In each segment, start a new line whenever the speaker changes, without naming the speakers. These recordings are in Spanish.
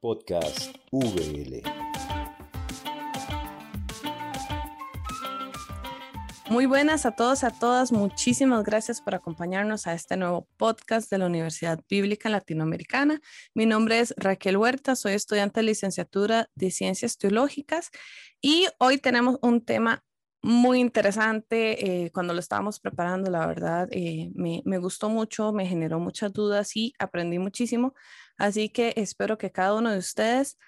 Podcast VL.
Muy buenas a todos, a todas. Muchísimas gracias por acompañarnos a este nuevo podcast de la Universidad Bíblica Latinoamericana. Mi nombre es Raquel Huerta, soy estudiante de licenciatura de Ciencias Teológicas y hoy tenemos un tema muy interesante. Eh, cuando lo estábamos preparando, la verdad, eh, me, me, gustó mucho, me generó muchas dudas y aprendí muchísimo. Así que espero que cada uno de ustedes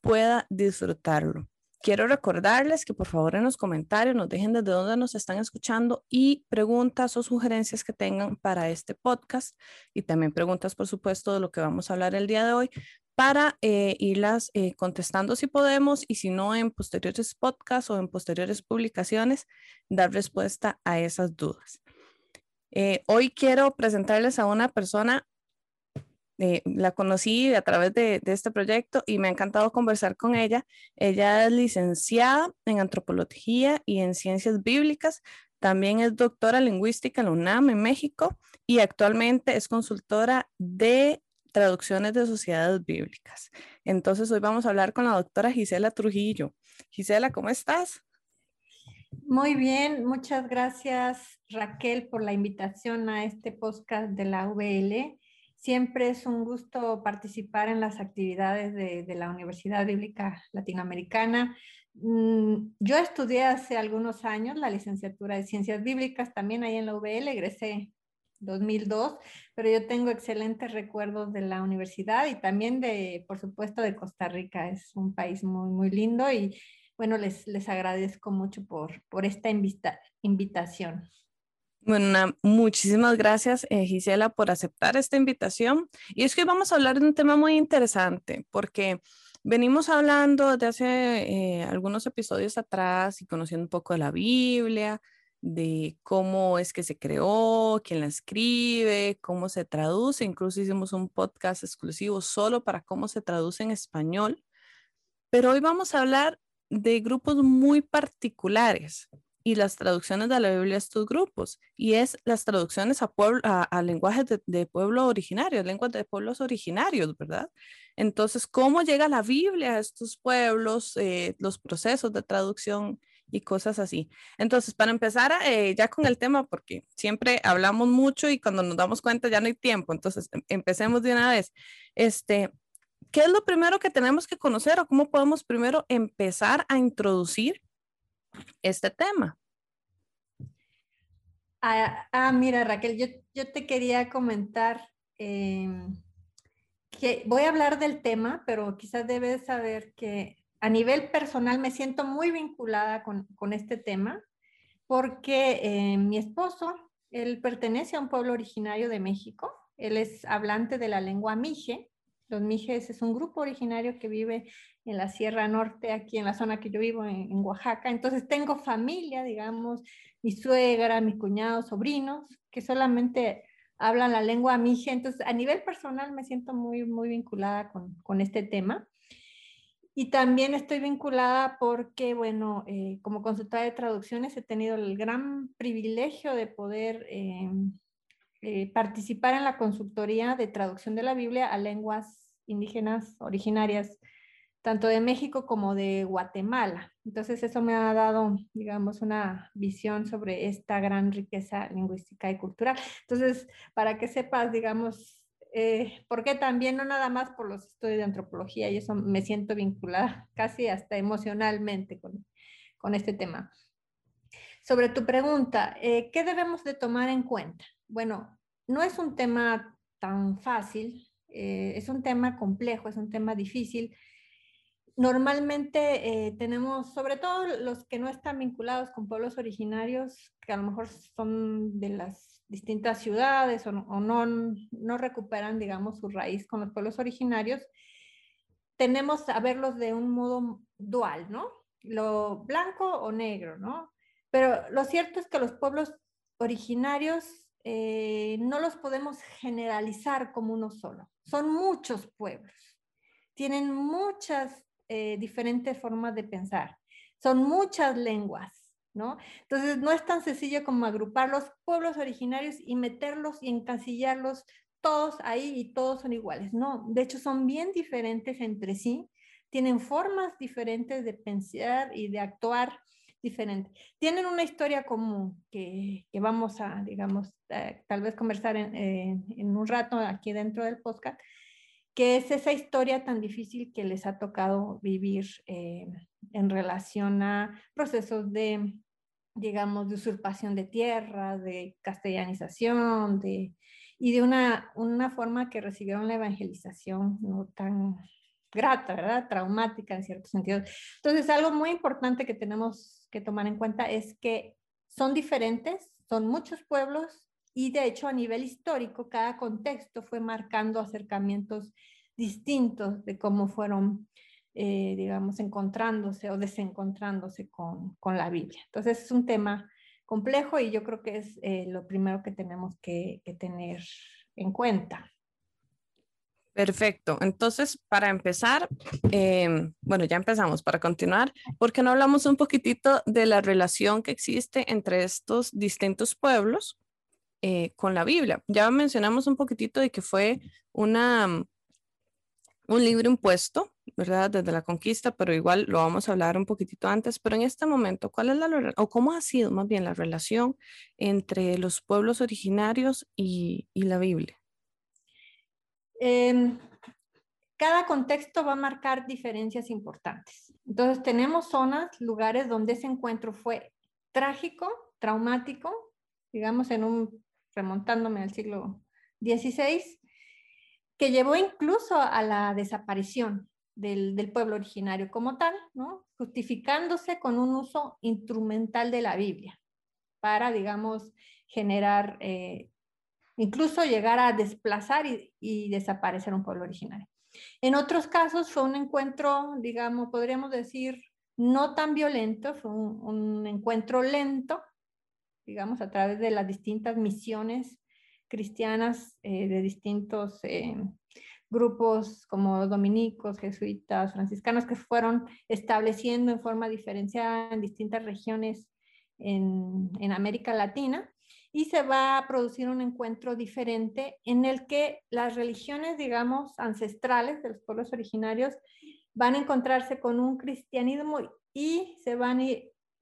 pueda disfrutarlo. Quiero recordarles que por favor en los comentarios nos dejen desde dónde nos están escuchando y preguntas o sugerencias que tengan para este podcast y también preguntas, por supuesto, de lo que vamos a hablar el día de hoy para eh, irlas eh, contestando si podemos y si no en posteriores podcasts o en posteriores publicaciones, dar respuesta a esas dudas. Eh, hoy quiero presentarles a una persona, la conocí a través de, este proyecto y me ha encantado conversar con ella. Ella es licenciada en antropología y en ciencias bíblicas. También es doctora lingüística en UNAM en México y actualmente es consultora de traducciones de sociedades bíblicas. Entonces hoy vamos a hablar con la doctora Gisela Trujillo. Gisela, ¿cómo estás?
Muy bien, muchas gracias Raquel por la invitación a este podcast de la VL. Siempre es un gusto participar en las actividades de, la Universidad Bíblica Latinoamericana. Mm, yo estudié hace algunos años la licenciatura de Ciencias Bíblicas, también ahí en la VL, egresé 2002, pero yo tengo excelentes recuerdos de la universidad y también de, por supuesto, de Costa Rica. Es un país muy, muy lindo y bueno, les, les agradezco mucho por, por esta invita invitación.
Bueno, muchísimas gracias, eh, Gisela, por aceptar esta invitación. Y es que vamos a hablar de un tema muy interesante, porque venimos hablando de hace eh, algunos episodios atrás y conociendo un poco de la Biblia, de cómo es que se creó, quién la escribe, cómo se traduce. Incluso hicimos un podcast exclusivo solo para cómo se traduce en español. Pero hoy vamos a hablar de grupos muy particulares y las traducciones de la Biblia a estos grupos. Y es las traducciones a, pueblo, a, lenguajes de, de, pueblo originario, lenguas de pueblos originarios, ¿verdad? Entonces, ¿cómo llega la Biblia a estos pueblos, eh, los procesos de traducción? Y cosas así. Entonces, para empezar eh, ya con el tema, porque siempre hablamos mucho y cuando nos damos cuenta ya no hay tiempo, entonces em, empecemos de una vez. Este, ¿Qué es lo primero que tenemos que conocer o cómo podemos primero empezar a introducir este tema?
Ah, ah mira Raquel, yo, yo, te quería comentar em, que voy a hablar del tema, pero quizás debes saber que a nivel personal me siento muy vinculada con, con este tema porque eh, mi esposo, él pertenece a un pueblo originario de México, él es hablante de la lengua mije. Los mijes es un grupo originario que vive en la Sierra Norte, aquí en la zona que yo vivo, en, en Oaxaca. Entonces tengo familia, digamos, mi suegra, mis cuñados, sobrinos, que solamente hablan la lengua mije. Entonces, a nivel personal me siento muy, muy vinculada con, con este tema. Y también estoy vinculada porque, bueno, eh, como consultora de traducciones he tenido el gran privilegio de poder eh, eh, participar en la consultoría de traducción de la Biblia a lenguas indígenas originarias, tanto de México como de Guatemala. Entonces eso me ha dado, digamos, una visión sobre esta gran riqueza lingüística y cultural. Entonces, para que sepas, digamos, eh, porque también no nada más por los estudios de antropología y eso me siento vinculada casi hasta emocionalmente con, con este tema. Sobre tu pregunta, eh, ¿qué debemos de tomar en cuenta? Bueno, no es un tema tan fácil, eh, es un tema complejo, es un tema difícil. Normalmente eh, tenemos, sobre todo los que no están vinculados con pueblos originarios, que a lo mejor son de las distintas ciudades o, no, no recuperan, digamos, su raíz con los pueblos originarios, tenemos a verlos de un modo dual, ¿no? Lo blanco o negro, ¿no? Pero lo cierto es que los pueblos originarios eh, no los podemos generalizar como uno solo. Son muchos pueblos. Tienen muchas eh, diferentes formas de pensar. Son muchas lenguas. ¿no? Entonces, no es tan sencillo como agrupar los pueblos originarios y meterlos y encasillarlos todos ahí y todos son iguales. No, de hecho son bien diferentes entre sí, tienen formas diferentes de pensar y de actuar diferentes. Tienen una historia común que, que vamos a, digamos, eh, tal vez conversar en, en, un rato aquí dentro del podcast, que es esa historia tan difícil que les ha tocado vivir eh, en relación a procesos de, digamos, de usurpación de tierra, de castellanización, de, y de una, una forma que recibieron la evangelización no tan grata, ¿verdad? Traumática en cierto sentido. Entonces, algo muy importante que tenemos que tomar en cuenta es que son diferentes, son muchos pueblos y de hecho a nivel histórico cada contexto fue marcando acercamientos distintos de cómo fueron, eh, digamos, encontrándose o desencontrándose con, con, la Biblia. Entonces es un tema complejo y yo creo que es eh, lo primero que tenemos que, que tener en cuenta.
Perfecto. Entonces, para empezar, eh, bueno, ya empezamos. Para continuar, ¿por qué no hablamos un poquitito de la relación que existe entre estos distintos pueblos eh, con la Biblia? Ya mencionamos un poquitito de que fue una, un libro impuesto, ¿verdad? Desde la conquista, pero igual lo vamos a hablar un poquitito antes. Pero en este momento, ¿cuál es la, o cómo ha sido más bien la relación entre los pueblos originarios y, y la Biblia?
eh, cada contexto va a marcar diferencias importantes. Entonces tenemos zonas, lugares donde ese encuentro fue trágico, traumático, digamos en un, remontándome al siglo XVI, que llevó incluso a la desaparición del, pueblo originario como tal, justificándose con un uso instrumental de la Biblia para, digamos, generar eh, incluso llegar a desplazar y, desaparecer un pueblo originario. En otros casos fue un encuentro, digamos, podríamos decir, no tan violento, fue un, encuentro lento, digamos, a través de las distintas misiones cristianas eh, de distintos eh, grupos como dominicos, jesuitas, franciscanos, que fueron estableciendo en forma diferenciada en distintas regiones en, en América Latina y se va a producir un encuentro diferente en el que las religiones, digamos, ancestrales de los pueblos originarios van a encontrarse con un cristianismo y se van,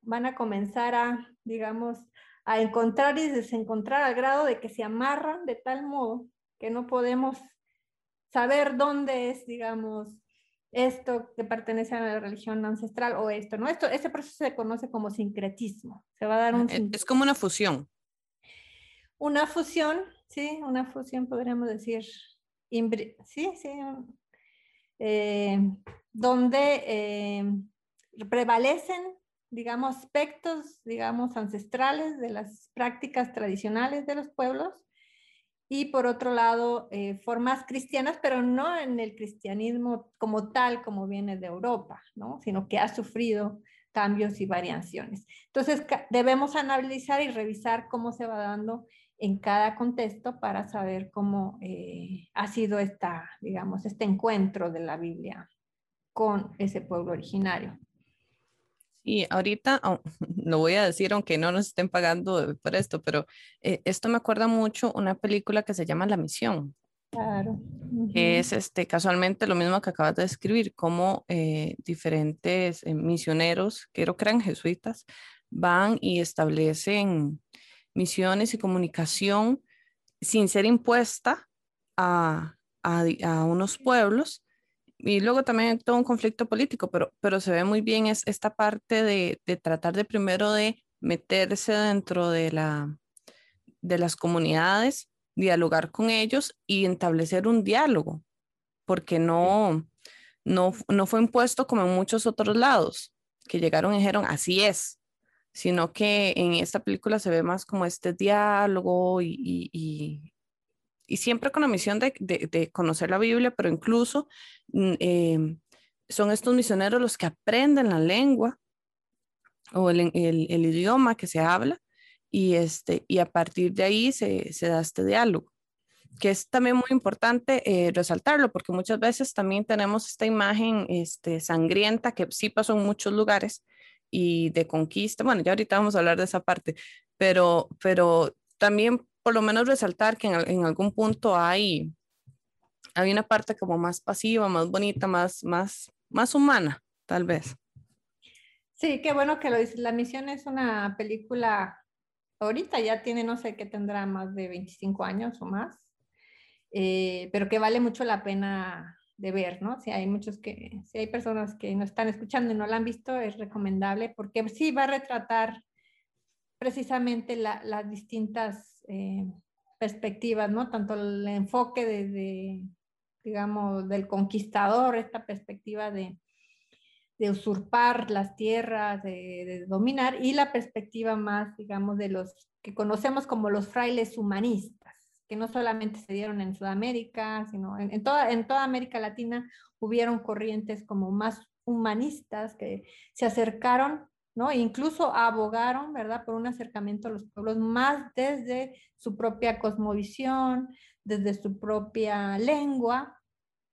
van a comenzar a, digamos, a encontrar y desencontrar al grado de que se amarran de tal modo que no podemos saber dónde es, digamos, esto que pertenece a la religión ancestral o esto, ¿no? Esto, ese proceso se conoce como sincretismo. Se va a dar un...
Es como una fusión
una fusión, sí, una fusión podríamos decir, sí, sí, eh, donde eh, prevalecen, digamos, aspectos, digamos, ancestrales de las prácticas tradicionales de los pueblos y por otro lado, eh, formas cristianas, pero no en el cristianismo como tal, como viene de Europa, ¿no? sino que ha sufrido cambios y variaciones. Entonces, debemos analizar y revisar cómo se va dando en cada contexto para saber cómo eh, ha sido esta, digamos, este encuentro de la Biblia con ese pueblo originario.
Y ahorita oh, lo voy a decir, aunque no nos estén pagando por esto, pero eh, esto me acuerda mucho una película que se llama La Misión.
Claro.
Es este, casualmente lo mismo que acabas de describir, como eh, diferentes misioneros, creo que eran jesuitas, van y establecen misiones y comunicación sin ser impuesta a, a, unos pueblos. Y luego también todo un conflicto político, pero, pero se ve muy bien es esta parte de, de tratar de primero de meterse dentro de, la, de las comunidades, dialogar con ellos y establecer un diálogo, porque no, no, no fue impuesto como en muchos otros lados, que llegaron y dijeron, así es, sino que en esta película se ve más como este diálogo y, y, y, siempre con la misión de, de, conocer la Biblia, pero incluso em, son estos misioneros los que aprenden la lengua o el, el, el, idioma que se habla y, este, y a partir de ahí se, se da este diálogo que es también muy importante eh, resaltarlo, porque muchas veces también tenemos esta imagen este, sangrienta que sí pasó en muchos lugares, y de conquista. Bueno, ya ahorita vamos a hablar de esa parte, pero, pero también por lo menos resaltar que en, algún punto hay, hay una parte como más pasiva, más bonita, más, más, más humana, tal vez.
Sí, qué bueno que lo dices. La misión es una película, ahorita ya tiene, no sé, que tendrá más de 25 años o más, eh, pero que vale mucho la pena de ver, ¿no? Si hay muchos que, si hay personas que no están escuchando y no la han visto, es recomendable porque sí va a retratar precisamente las distintas eh, perspectivas, ¿no? Tanto el enfoque de, digamos, del conquistador, esta perspectiva de, usurpar las tierras, de, de, dominar, y la perspectiva más, digamos, de los que conocemos como los frailes humanistas, que no solamente se dieron en Sudamérica, sino en, en, toda, en toda América Latina hubieron corrientes como más humanistas que se acercaron ¿no? Incluso abogaron, ¿verdad?, por un acercamiento a los pueblos más desde su propia cosmovisión, desde su propia lengua,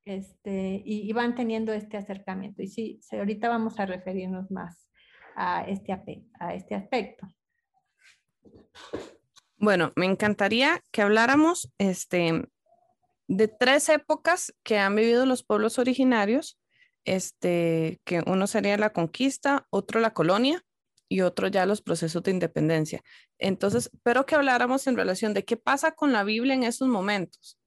este, y, van teniendo este acercamiento. Y sí, ahorita vamos a referirnos más a este, a este aspecto.
Bueno, me encantaría que habláramos este, de tres épocas que han vivido los pueblos originarios este, que uno sería la conquista, otro la colonia y otro ya los procesos de independencia. Entonces, pero que habláramos en relación de qué pasa con la Biblia en esos momentos.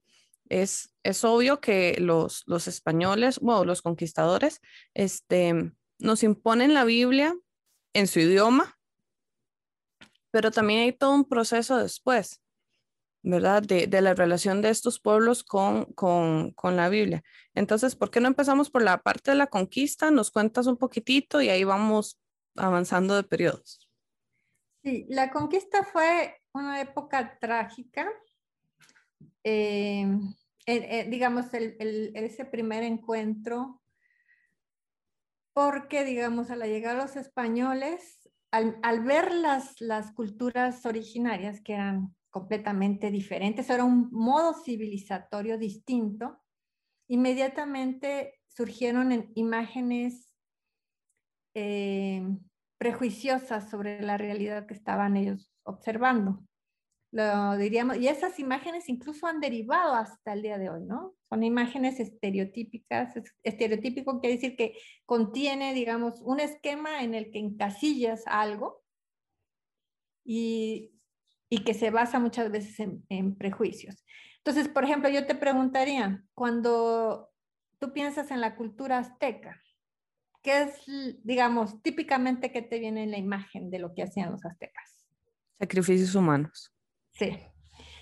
Es, es obvio que los, los españoles, bueno, los conquistadores, este, nos imponen la Biblia en su idioma, pero también hay todo un proceso después. ¿Verdad? De, la relación de estos pueblos con, con, la Biblia. Entonces, ¿por qué no empezamos por la parte de la conquista? Nos cuentas un poquitito y ahí vamos avanzando de periodos.
Sí, la conquista fue una época trágica. Eh, digamos, ese primer encuentro, porque, digamos, a la llegada de los españoles, al, al ver las, las culturas originarias, que eran completamente diferentes, era un modo civilizatorio distinto, inmediatamente surgieron imágenes eh, prejuiciosas sobre la realidad que estaban ellos observando. Lo diríamos, y esas imágenes incluso han derivado hasta el día de hoy, ¿no? Son imágenes estereotípicas. Estereotípico quiere decir que contiene, digamos, un esquema en el que encasillas algo y y que se basa muchas veces en, prejuicios. Entonces, por ejemplo, yo te preguntaría, cuando tú piensas en la cultura azteca, ¿qué es, digamos, típicamente que te viene en la imagen de lo que hacían los aztecas?
Sacrificios humanos.
Sí.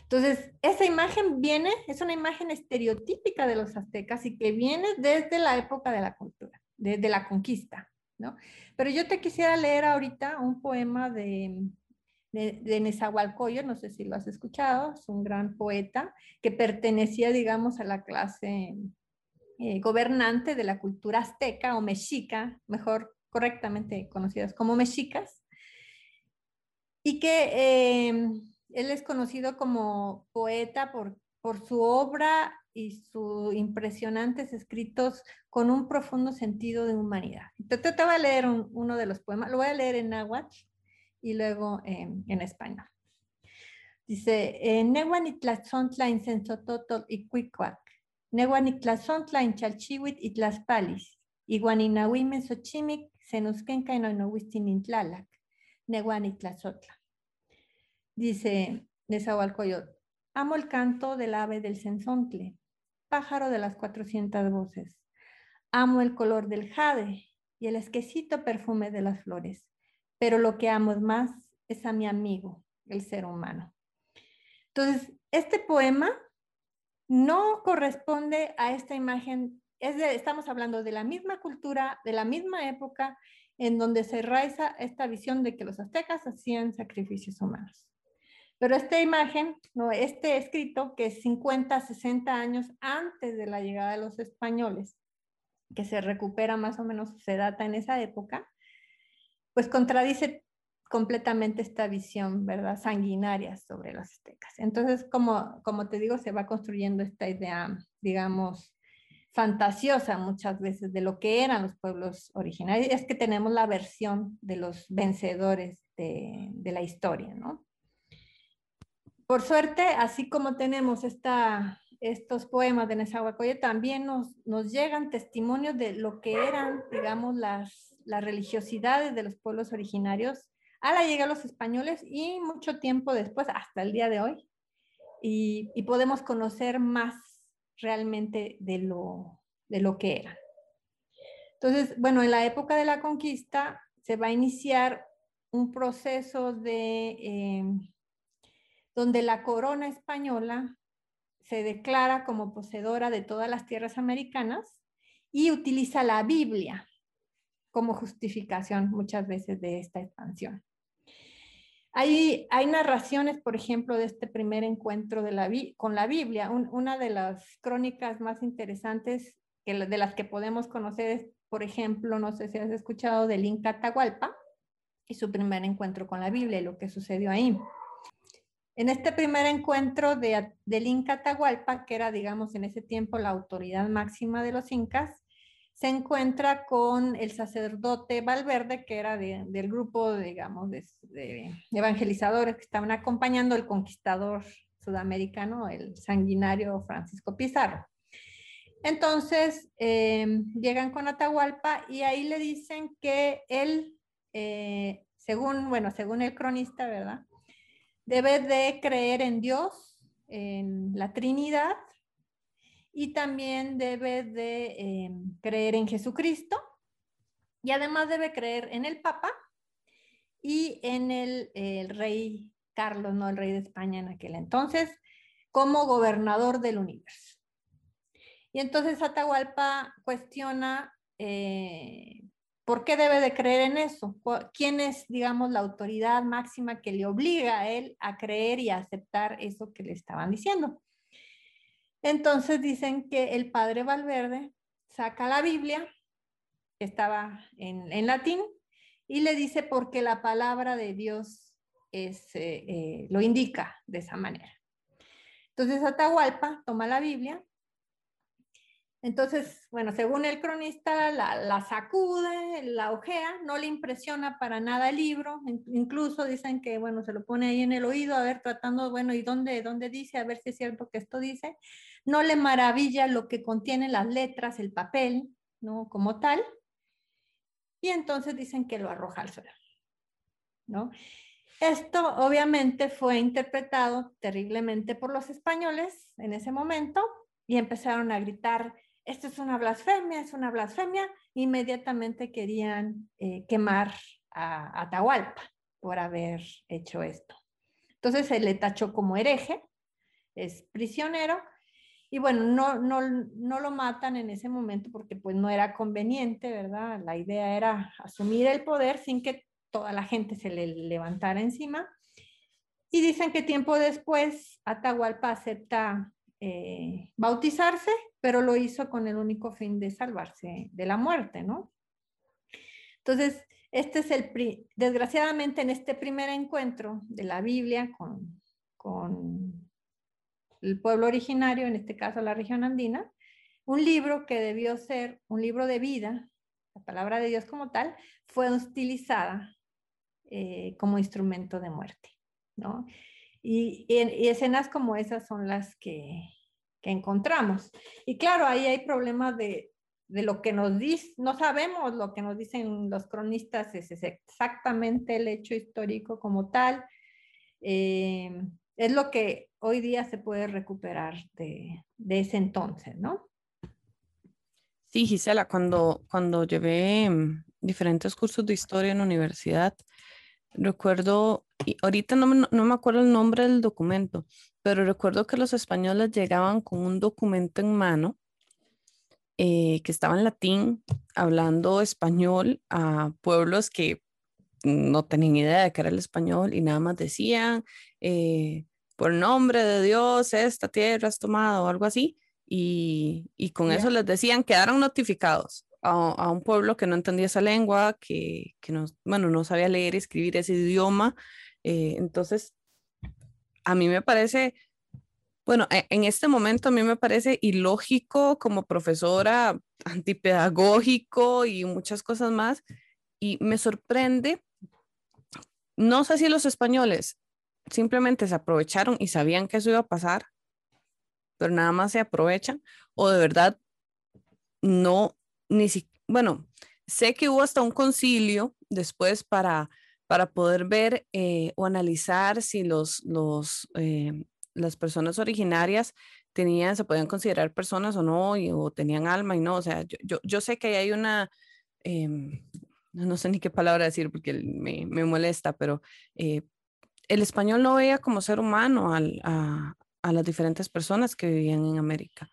Entonces, esa imagen viene, es una imagen estereotípica de los aztecas y que viene desde la época de la cultura, desde la conquista, ¿no? Pero yo te quisiera leer ahorita un poema de de, de Nezahualcóyotl, no sé si lo has escuchado, es un gran poeta que pertenecía, digamos, a la clase eh, gobernante de la cultura azteca o mexica, mejor correctamente conocidas como mexicas, y que eh, él es conocido como poeta por, por su obra y sus impresionantes escritos con un profundo sentido de humanidad. Entonces te voy a leer uno de los poemas, lo voy a leer en náhuatl y luego en español. Dice, eh, Nehuanitlazontla in sensototol y cuicuac, Nehuanitlazontla in chalchihuit y tlaspalis, Iguaninahuime xochimic, senusquenca in tlalac, Nehuanitlazotla. Dice Nezahualcoyot, amo el canto del ave del sensontle, pájaro de las cuatrocientas voces. Amo el color del jade y el esquecito perfume de las flores pero lo que amo más es a mi amigo, el ser humano. Entonces, este poema no corresponde a esta imagen, es estamos hablando de la misma cultura, de la misma época en donde se raiza esta visión de que los aztecas hacían sacrificios humanos. Pero esta imagen, no, este escrito, que es 50, 60 años antes de la llegada de los españoles, que se recupera más o menos, se data en esa época, pues contradice completamente esta visión, ¿verdad? Sanguinaria sobre los aztecas. Entonces, como, como te digo, se va construyendo esta idea, digamos, fantasiosa muchas veces de lo que eran los pueblos originarios. Es que tenemos la versión de los vencedores de, de la historia, ¿no? por suerte, así como tenemos esta, estos poemas de Nezahualcóyotl, también nos, nos llegan testimonios de lo que eran, digamos, las, las religiosidades de los pueblos originarios a la llegada de los españoles y mucho tiempo después, hasta el día de hoy. Y, podemos conocer más realmente de lo, de lo que eran. Entonces, bueno, en la época de la conquista se va a iniciar un proceso de eh, donde la corona española se declara como poseedora de todas las tierras americanas y utiliza la Biblia como justificación muchas veces de esta expansión. Hay, hay narraciones, por ejemplo, de este primer encuentro de la, con la Biblia. una de las crónicas más interesantes que, de las que podemos conocer es por ejemplo, no sé si has escuchado del Inca Atahualpa y su primer encuentro con la Biblia y lo que sucedió ahí. En este primer encuentro de, del Inca Atahualpa, que era, digamos, en ese tiempo la autoridad máxima de los incas, se encuentra con el sacerdote Valverde, que era del grupo, digamos, de, de, evangelizadores que estaban acompañando al conquistador sudamericano, el sanguinario Francisco Pizarro. Entonces, em, llegan con Atahualpa y ahí le dicen que él, eh, según, bueno, según el cronista, ¿verdad? Debe de creer en Dios, en la Trinidad, y también debe de em, creer en Jesucristo, y además debe creer en el Papa y en el, el rey Carlos, no el rey de España en aquel entonces, como gobernador del universo. Y entonces Atahualpa cuestiona eh, por qué debe de creer en eso, quién es, digamos, la autoridad máxima que le obliga a él a creer y a aceptar eso que le estaban diciendo. Entonces dicen que el padre Valverde saca la Biblia, que estaba en, latín, y le dice porque la palabra de Dios es, eh, eh, lo indica de esa manera. Entonces Atahualpa toma la Biblia, entonces, bueno, según el cronista, la, sacude, la ojea, no le impresiona para nada el libro, incluso dicen que, bueno, se lo pone ahí en el oído, a ver, tratando, bueno, ¿y dónde, dónde dice? A ver si es cierto que esto dice. No le maravilla lo que contiene las letras, el papel, ¿no? Como tal. Y entonces dicen que lo arroja al suelo, ¿no? Esto obviamente fue interpretado terriblemente por los españoles en ese momento y empezaron a gritar esto es una blasfemia, es una blasfemia, inmediatamente querían eh, quemar a Atahualpa por haber hecho esto. Entonces se le tachó como hereje, es prisionero, y bueno, no, no, no lo matan en ese momento porque pues no era conveniente, ¿verdad? La idea era asumir el poder sin que toda la gente se le levantara encima. Y dicen que tiempo después Atahualpa acepta eh, bautizarse, pero lo hizo con el único fin de salvarse de la muerte, ¿no? Entonces, este es el, desgraciadamente en este primer encuentro de la Biblia con, con el pueblo originario, en este caso la región andina, un libro que debió ser un libro de vida, la palabra de Dios como tal, fue utilizada eh, como instrumento de muerte, ¿no? Y, escenas como esas son las que, encontramos. Y claro, ahí hay problemas de, lo que nos dice, no sabemos lo que nos dicen los cronistas, es, exactamente el hecho histórico como tal. Eh, es lo que hoy día se puede recuperar de, ese entonces, ¿no?
Sí, Gisela, cuando, cuando llevé mm, diferentes cursos de historia en la universidad, recuerdo y ahorita no no me acuerdo el nombre del documento, pero recuerdo que los españoles llegaban con un documento en mano eh, que estaba en latín, hablando español a pueblos que no tenían idea de qué era el español y nada más decían, eh, por nombre de Dios, esta tierra es tomada o algo así, y, y con eso les decían, quedaron notificados a, a, un pueblo que no entendía esa lengua, que, que no, bueno, no sabía leer y escribir ese idioma, eh, entonces, a mí me parece, bueno, e, en este momento a mí me parece ilógico como profesora, antipedagógico y muchas cosas más. Y me sorprende, no sé si los españoles simplemente se aprovecharon y sabían que eso iba a pasar, pero nada más se aprovechan, o de verdad no, ni si, bueno, sé que hubo hasta un concilio después para, para poder ver eh, o analizar si los, los, eh, las personas originarias tenían, se podían considerar personas o no, o tenían alma y no, o sea, yo, yo, sé que hay una, em, no sé ni qué palabra decir porque me, me molesta, pero eh, el español no veía como ser humano a, a las diferentes personas que vivían en América.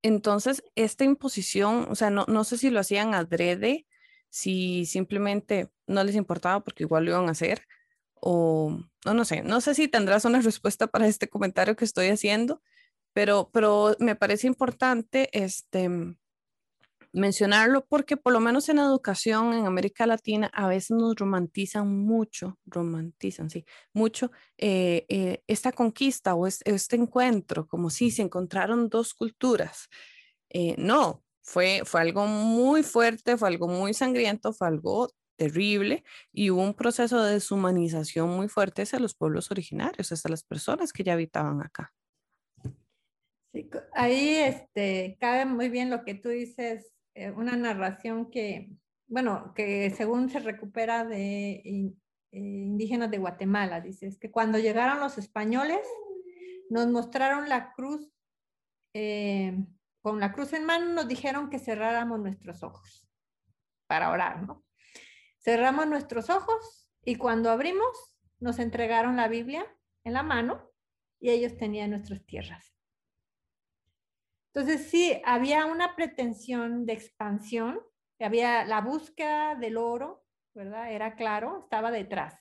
Entonces, esta imposición, o sea, no, no sé si lo hacían adrede, si simplemente no les importaba porque igual lo iban a hacer, o no, no sé, no sé si tendrás una respuesta para este comentario que estoy haciendo, pero, pero me parece importante este, mencionarlo porque por lo menos en educación en América Latina a veces nos romantizan mucho, romantizan, sí, mucho eh, eh, esta conquista o este, encuentro, como si se encontraron dos culturas. Eh, no, fue, fue algo muy fuerte, fue algo muy sangriento, fue algo terrible y hubo un proceso de deshumanización muy fuerte hacia los pueblos originarios, hasta las personas que ya habitaban acá.
Sí, ahí este, cabe muy bien lo que tú dices, eh, una narración que, bueno, que según se recupera de eh, indígenas de Guatemala, dice, es que cuando llegaron los españoles nos mostraron la cruz, eh, con la cruz en mano nos dijeron que cerráramos nuestros ojos para orar, ¿no? Cerramos nuestros ojos y cuando abrimos nos entregaron la Biblia en la mano y ellos tenían nuestras tierras. Entonces, sí, había una pretensión de expansión, había la búsqueda del oro, ¿verdad? Era claro, estaba detrás.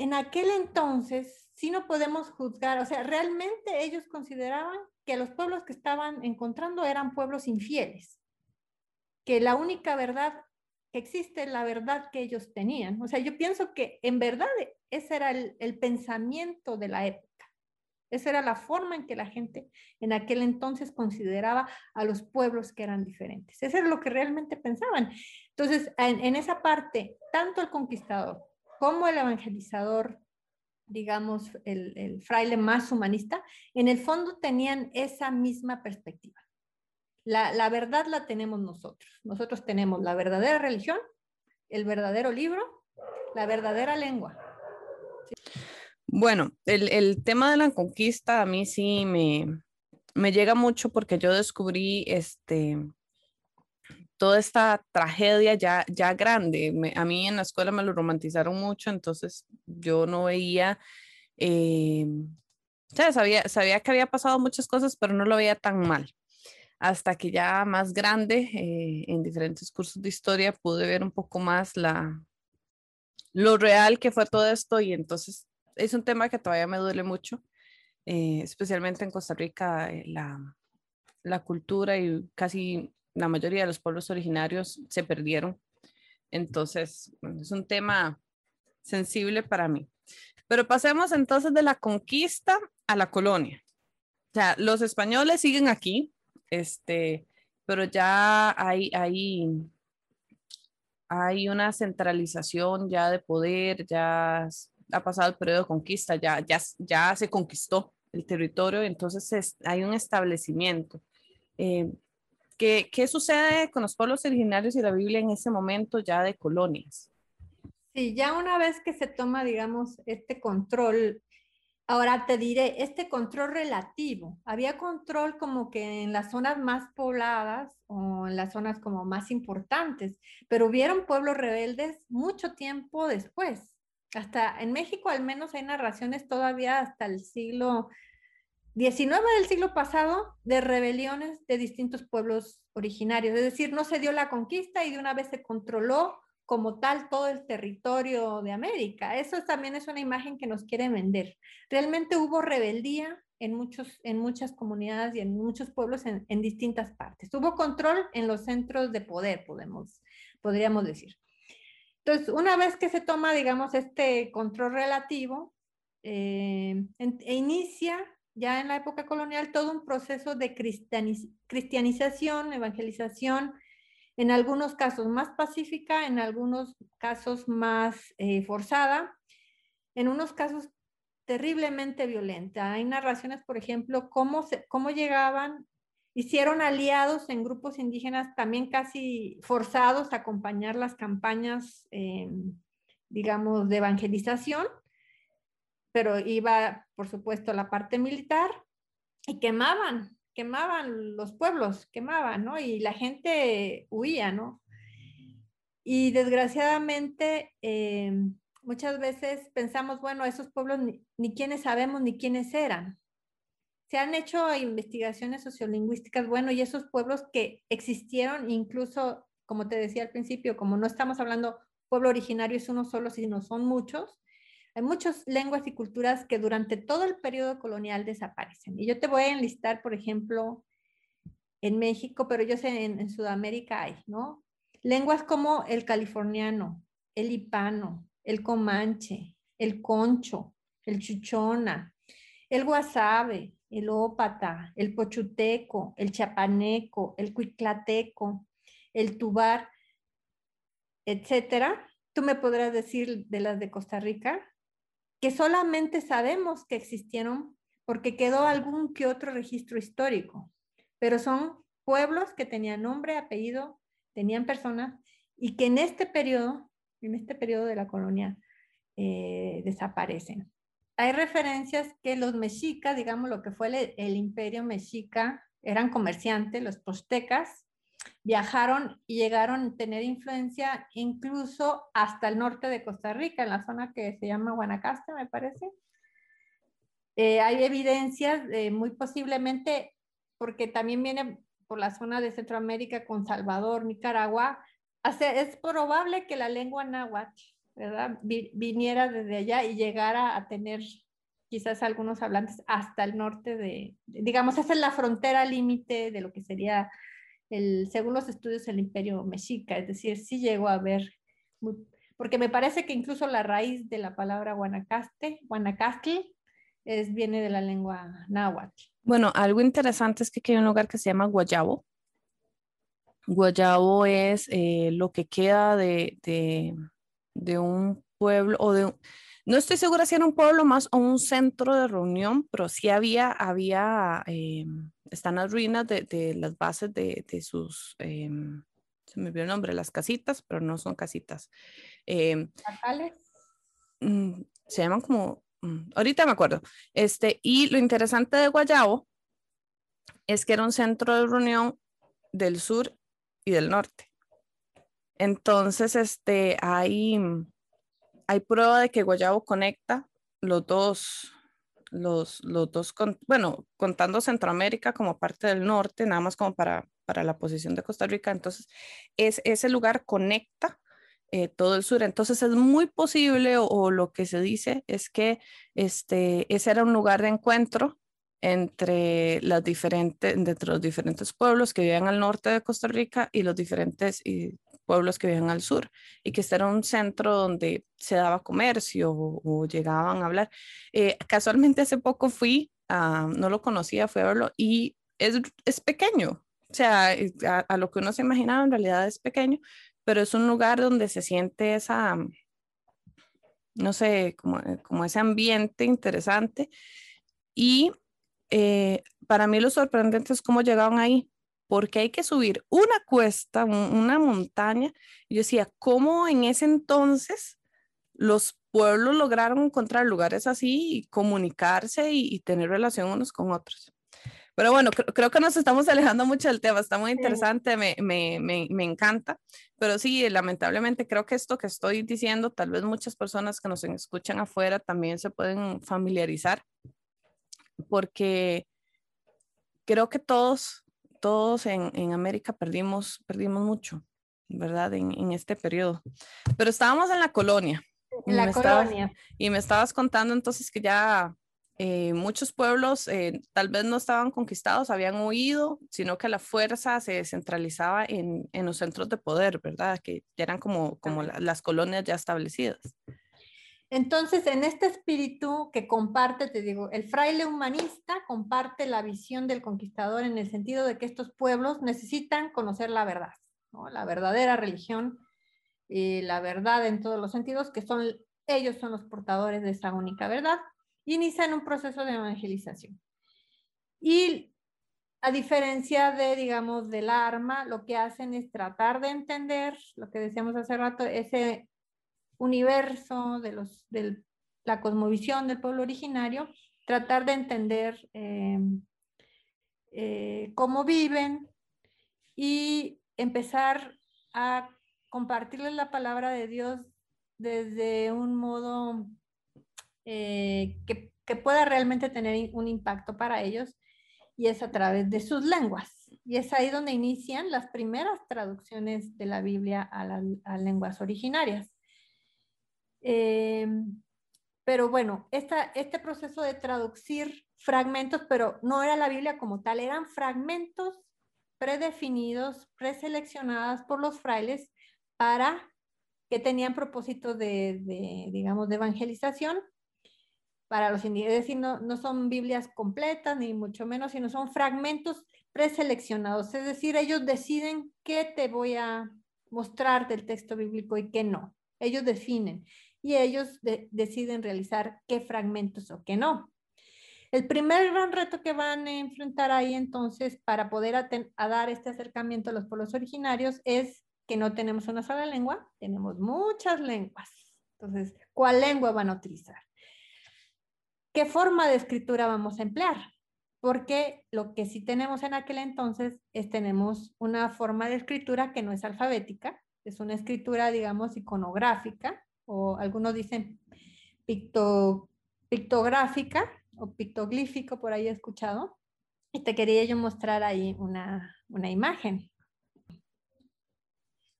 En aquel entonces, sí no podemos juzgar, o sea, realmente ellos consideraban que los pueblos que estaban encontrando eran pueblos infieles, que la única verdad que existe es la verdad que ellos tenían. O sea, yo pienso que en verdad ese era el, pensamiento de la época. Esa era la forma en que la gente en aquel entonces consideraba a los pueblos que eran diferentes. Eso era lo que realmente pensaban. Entonces, en, esa parte, tanto el conquistador como el evangelizador, digamos, el, fraile más humanista, en el fondo tenían esa misma perspectiva. La, verdad la tenemos nosotros. Nosotros tenemos la verdadera religión, el verdadero libro, la verdadera lengua.
Bueno, el, tema de la conquista a mí sí me, llega mucho porque yo descubrí este, toda esta tragedia ya, ya grande. a mí en la escuela me lo romantizaron mucho, entonces yo no veía, eh, sabía, sabía que había pasado muchas cosas, pero no lo veía tan mal. Hasta que ya más grande, eh, en diferentes cursos de historia, pude ver un poco más la, lo real que fue todo esto y entonces es un tema que todavía me duele mucho, eh, especialmente en Costa Rica, eh, la, la cultura y casi la mayoría de los pueblos originarios se perdieron. Entonces, es un tema sensible para mí. Pero pasemos entonces de la conquista a la colonia. O sea, los españoles siguen aquí, este, pero ya hay, hay, hay una centralización ya de poder, ya ha pasado el periodo de conquista, ya, ya, ya se conquistó el territorio, entonces hay un establecimiento. Eh, ¿qué, ¿Qué sucede con los pueblos originarios y la Biblia en ese momento ya de colonias?
Sí, ya una vez que se toma, digamos, este control, ahora te diré, este control relativo, había control como que en las zonas más pobladas o en las zonas como más importantes, pero hubieron pueblos rebeldes mucho tiempo después hasta en México al menos hay narraciones todavía hasta el siglo XIX del siglo pasado de rebeliones de distintos pueblos originarios. Es decir, no se dio la conquista y de una vez se controló como tal todo el territorio de América. Eso también es una imagen que nos quiere vender. Realmente hubo rebeldía en, muchos, en muchas comunidades y en muchos pueblos en, en distintas partes. Hubo control en los centros de poder, podemos, podríamos decir. Entonces, una vez que se toma, digamos, este control relativo, eh, e inicia ya en la época colonial todo un proceso de cristianización, evangelización, en algunos casos más pacífica, en algunos casos más eh, forzada, en unos casos terriblemente violenta. Hay narraciones, por ejemplo, cómo, cómo llegaban, hicieron aliados en grupos indígenas también casi forzados a acompañar las campañas, em, digamos, de evangelización, pero iba, por supuesto, la parte militar y quemaban, quemaban los pueblos, quemaban, ¿no? Y la gente huía, ¿no? Y desgraciadamente, em, muchas veces pensamos, bueno, esos pueblos ni, ni quiénes sabemos ni quiénes eran. Se han hecho investigaciones sociolingüísticas, bueno, y esos pueblos que existieron, incluso, como te decía al principio, como no estamos hablando pueblo originario es uno solo, sino son muchos, muchas lenguas y culturas que durante todo el periodo colonial desaparecen. Y yo te voy a enlistar, por ejemplo, en México, pero yo sé en, en Sudamérica hay, ¿no? Lenguas como el californiano, el hipano, el comanche, el concho, el chuchona, el guasabe, el ópata, el pochuteco, el chapaneco, el cuiclateco, el tubar, etcétera. Tú me podrás decir de las de Costa Rica, que solamente sabemos que existieron porque quedó algún que otro registro histórico, pero son pueblos que tenían nombre, apellido, tenían personas y que en este periodo en este periodo de la colonia eh, desaparecen. Hay referencias que los mexicas, digamos lo que fue el, imperio mexica, eran comerciantes, los postecas, viajaron y llegaron a tener influencia incluso hasta el norte de Costa Rica, en la zona que se llama Guanacaste, me parece. Eh, hay evidencias, muy posiblemente, porque también viene por la zona de Centroamérica con Salvador, Nicaragua, es probable que la lengua náhuatl, viniera desde allá y llegara a tener quizás algunos hablantes hasta el norte de, digamos, esa es la frontera límite de lo que sería, el, según los estudios, el imperio mexica, es decir, sí llegó a haber, porque me parece que incluso la raíz de la palabra guanacaste, guanacastl, es, viene de la lengua náhuatl.
Bueno, algo interesante es que hay un lugar que se llama Guayabo, Guayabo es eh, lo que queda de, de, un pueblo o de no estoy segura si era un pueblo más o un centro de reunión, pero sí había, había, eh, están las ruinas de, de las bases de, de sus, eh, se me olvidó el nombre, las casitas, pero no son casitas.
Eh,
se llaman como, mm, ahorita me acuerdo. Este, y lo interesante de Guayabo es que era un centro de reunión del sur y del norte. Entonces, este, hay, hay prueba de que Guayabo conecta los dos, los, los dos, bueno, contando Centroamérica como parte del norte, nada más como para, para la posición de Costa Rica. Entonces, es, ese lugar conecta eh, todo el sur. Entonces, es muy posible o, o, lo que se dice es que este, ese era un lugar de encuentro entre, las diferentes, entre los diferentes pueblos que vivían al norte de Costa Rica y los diferentes pueblos que vivían al sur, y que este era un centro donde se daba comercio o, llegaban a hablar. Eh, casualmente hace poco fui, no lo conocía, fui a verlo, y es, es pequeño, o sea, a, lo que uno se imaginaba en realidad es pequeño, pero es un lugar donde se siente esa, no sé, como, como ese ambiente interesante. Y eh, para mí lo sorprendente es cómo llegaron ahí, porque hay que subir una cuesta, una montaña. yo decía, ¿cómo en ese entonces los pueblos lograron encontrar lugares así y comunicarse y, tener relación unos con otros? Pero bueno, creo que nos estamos alejando mucho del tema, está muy interesante, me, me, me, me, encanta, pero sí, lamentablemente creo que esto que estoy diciendo, tal vez muchas personas que nos escuchan afuera también se pueden familiarizar porque creo que todos, todos en, en América perdimos, perdimos mucho, ¿verdad? En, en, este periodo. Pero estábamos en la colonia.
En la colonia.
y me estabas contando entonces que ya eh, muchos pueblos eh, tal vez no estaban conquistados, habían huido, sino que la fuerza se centralizaba en, en los centros de poder, ¿verdad? Que ya eran como, como la, las colonias ya establecidas.
Entonces, en este espíritu que comparte, te digo, el fraile humanista comparte la visión del conquistador en el sentido de que estos pueblos necesitan conocer la verdad, la verdadera religión, y la verdad en todos los sentidos, que son ellos son los portadores de esa única verdad, inician un proceso de evangelización. Y a diferencia de, digamos, del arma, lo que hacen es tratar de entender, lo que decíamos hace rato, ese universo de, los, de la cosmovisión del pueblo originario, tratar de entender eh, eh, cómo viven y empezar a compartirles la palabra de Dios desde un modo eh, que, que, pueda realmente tener un impacto para ellos y es a través de sus lenguas. Y es ahí donde inician las primeras traducciones de la Biblia a las lenguas originarias. Eh, pero bueno, esta, este proceso de traducir fragmentos, pero no era la Biblia como tal, eran fragmentos predefinidos, preseleccionadas por los frailes para que tenían propósito de, de digamos, de evangelización. Para los indígenas, es decir, no, no son Biblias completas, ni mucho menos, sino son fragmentos preseleccionados, es decir, ellos deciden qué te voy a mostrar del texto bíblico y qué no. Ellos definen y ellos deciden realizar qué fragmentos o qué no. El primer gran reto que van a enfrentar ahí entonces para poder dar este acercamiento a los pueblos originarios es que no tenemos una sola lengua, tenemos muchas lenguas. Entonces, ¿cuál lengua van a utilizar? ¿Qué forma de escritura vamos a emplear? Porque lo que sí tenemos en aquel entonces es tenemos una forma de escritura que no es alfabética, es una escritura, digamos, iconográfica, o algunos dicen pictográfica o pictoglífico, por ahí he escuchado. Y te quería yo mostrar ahí una, una imagen.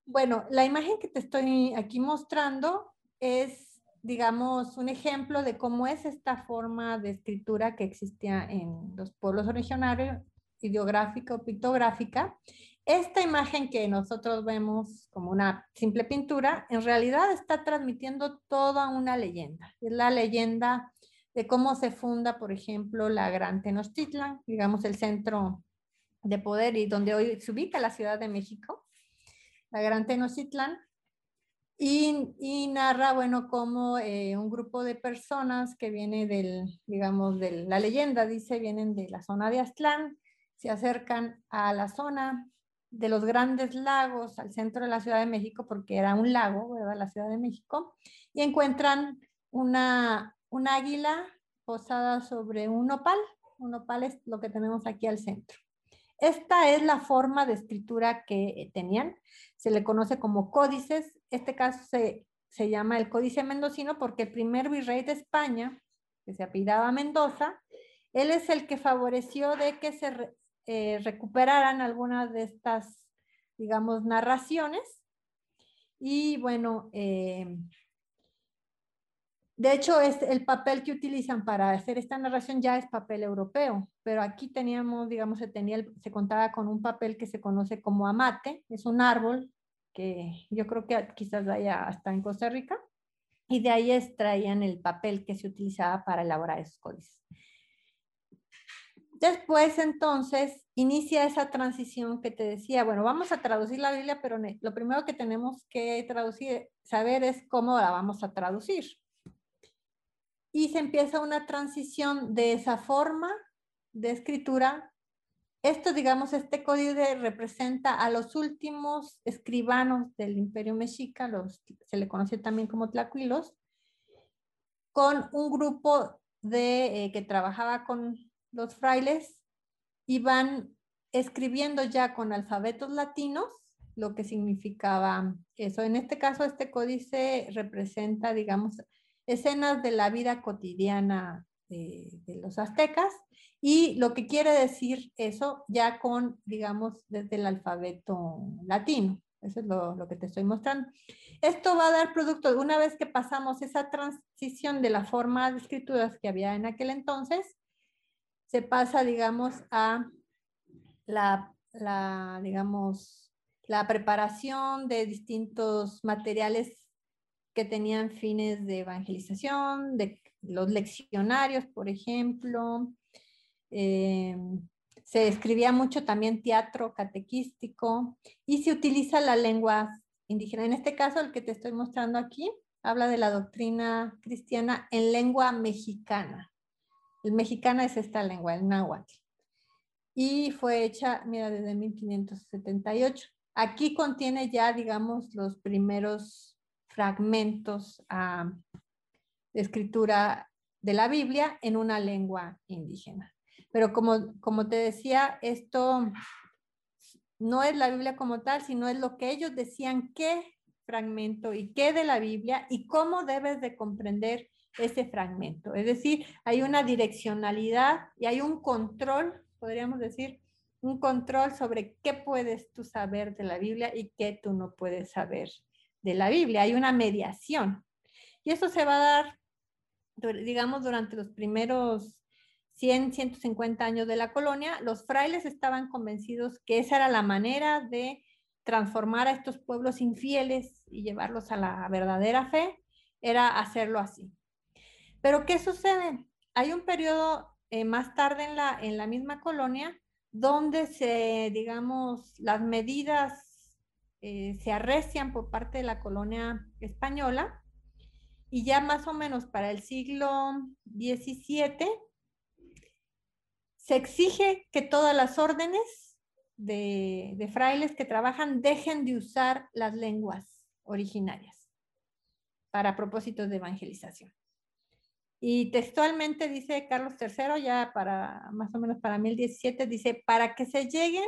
Bueno, la imagen que te estoy aquí mostrando es digamos, un ejemplo de cómo es esta forma de escritura que existía en los pueblos originarios, ideográfica o pictográfica. Esta imagen que nosotros vemos como una simple pintura, en realidad está transmitiendo toda una leyenda. Es la leyenda de cómo se funda, por ejemplo, la Gran Tenochtitlan, digamos el centro de poder y donde hoy se ubica la Ciudad de México. La Gran Tenochtitlan y, narra, bueno, como eh, un grupo de personas que viene del, digamos, de la leyenda, dice, vienen de la zona de Aztlán, se acercan a la zona de los grandes lagos al centro de la Ciudad de México, porque era un lago, ¿verdad? La Ciudad de México, y encuentran una, un águila posada sobre un nopal. Un nopal es lo que tenemos aquí al centro. Esta es la forma de escritura que tenían. Se le conoce como códices. Este caso se, llama el Códice Mendocino porque el primer virrey de España, que se apellidaba Mendoza, él es el que favoreció de que se eh, recuperaran algunas de estas, digamos, narraciones. Y bueno, eh, de hecho, es el papel que utilizan para hacer esta narración ya es papel europeo, pero aquí teníamos, digamos, se, tenía, se contaba con un papel que se conoce como amate, es un árbol que yo creo que quizás haya hasta en Costa Rica, y de ahí extraían el papel que se utilizaba para elaborar esos códices. Después, entonces, inicia esa transición que te decía, bueno, vamos a traducir la Biblia, pero lo primero que tenemos que traducir, saber es cómo la vamos a traducir y se empieza una transición de esa forma de escritura. Esto, digamos, este código representa a los últimos escribanos del imperio mexica, los, se le conoce también como tlacuilos, con un grupo de, eh, que trabajaba con los frailes y van escribiendo ya con alfabetos latinos lo que significaba eso. En este caso, este códice representa, digamos, escenas de la vida cotidiana de, los aztecas y lo que quiere decir eso ya con, digamos, desde el alfabeto latino. Eso es lo, lo, que te estoy mostrando. Esto va a dar producto, una vez que pasamos esa transición de la forma de escrituras que había en aquel entonces, se pasa, digamos, a la, digamos, la preparación de distintos materiales que tenían fines de evangelización, de los leccionarios, por ejemplo. Eh, se escribía mucho también teatro catequístico y se utiliza la lengua indígena. En este caso, el que te estoy mostrando aquí, habla de la doctrina cristiana en lengua mexicana. El mexicana es esta lengua, el náhuatl. Y fue hecha, mira, desde 1578. Aquí contiene ya, digamos, los primeros fragmentos de escritura de la Biblia en una lengua indígena. Pero como, como te decía, esto no es la Biblia como tal, sino es lo que ellos decían qué fragmento y qué de la Biblia y cómo debes de comprender ese fragmento. Es decir, hay una direccionalidad y hay un control, podríamos decir, un control sobre qué puedes tú saber de la Biblia y qué tú no puedes saber de la Biblia. Hay una mediación. Y eso se va a dar, digamos, durante los primeros 100, 150 años de la colonia. Los frailes estaban convencidos que esa era la manera de transformar a estos pueblos infieles y llevarlos a la verdadera fe, era hacerlo así. Pero ¿qué sucede? Hay un periodo eh, más tarde en la, en la misma colonia donde se, digamos, las medidas eh, se arrecian por parte de la colonia española y ya más o menos para el siglo XVII se exige que todas las órdenes de, de frailes que trabajan dejen de usar las lenguas originarias para propósitos de evangelización. Y textualmente dice Carlos III, ya para más o menos para 1017, dice, para que se lleguen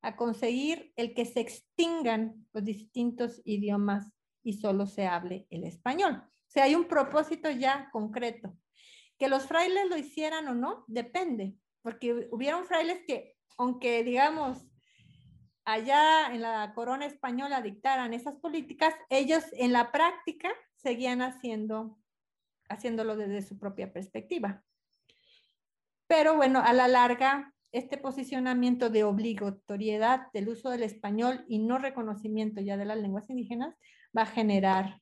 a conseguir el que se extingan los distintos idiomas y solo se hable el español. O sea, hay un propósito ya concreto. Que los frailes lo hicieran o no, depende, porque hubieron frailes que, aunque digamos, allá en la corona española dictaran esas políticas, ellos en la práctica seguían haciendo haciéndolo desde su propia perspectiva. Pero bueno, a la larga, este posicionamiento de obligatoriedad del uso del español y no reconocimiento ya de las lenguas indígenas va a generar,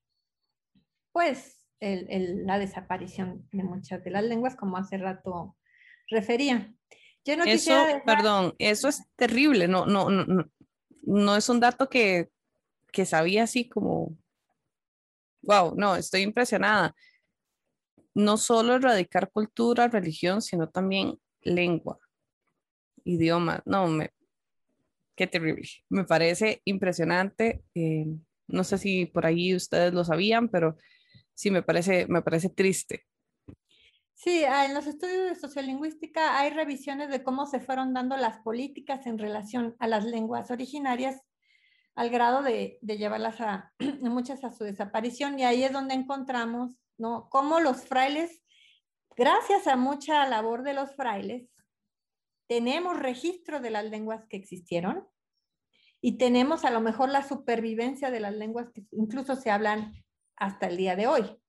pues, la desaparición de muchas de las lenguas, como hace rato refería.
Yo no eso, perdón, eso es terrible, no, no, no, no es un dato que, que sabía así como, wow, no, estoy impresionada no solo erradicar cultura, religión, sino también lengua, idioma. No, me, qué terrible. Me parece impresionante. Eh, no sé si por ahí ustedes lo sabían, pero sí me parece, me parece triste.
Sí, ah, en los estudios de sociolingüística hay revisiones de cómo se fueron dando las políticas en relación a las lenguas originarias al grado de, de llevarlas a muchas a su desaparición y ahí es donde encontramos ¿no? Cómo los frailes, gracias a mucha labor de los frailes, tenemos registro de las lenguas que existieron y tenemos a lo mejor la supervivencia de las lenguas que incluso se hablan hasta el día de hoy.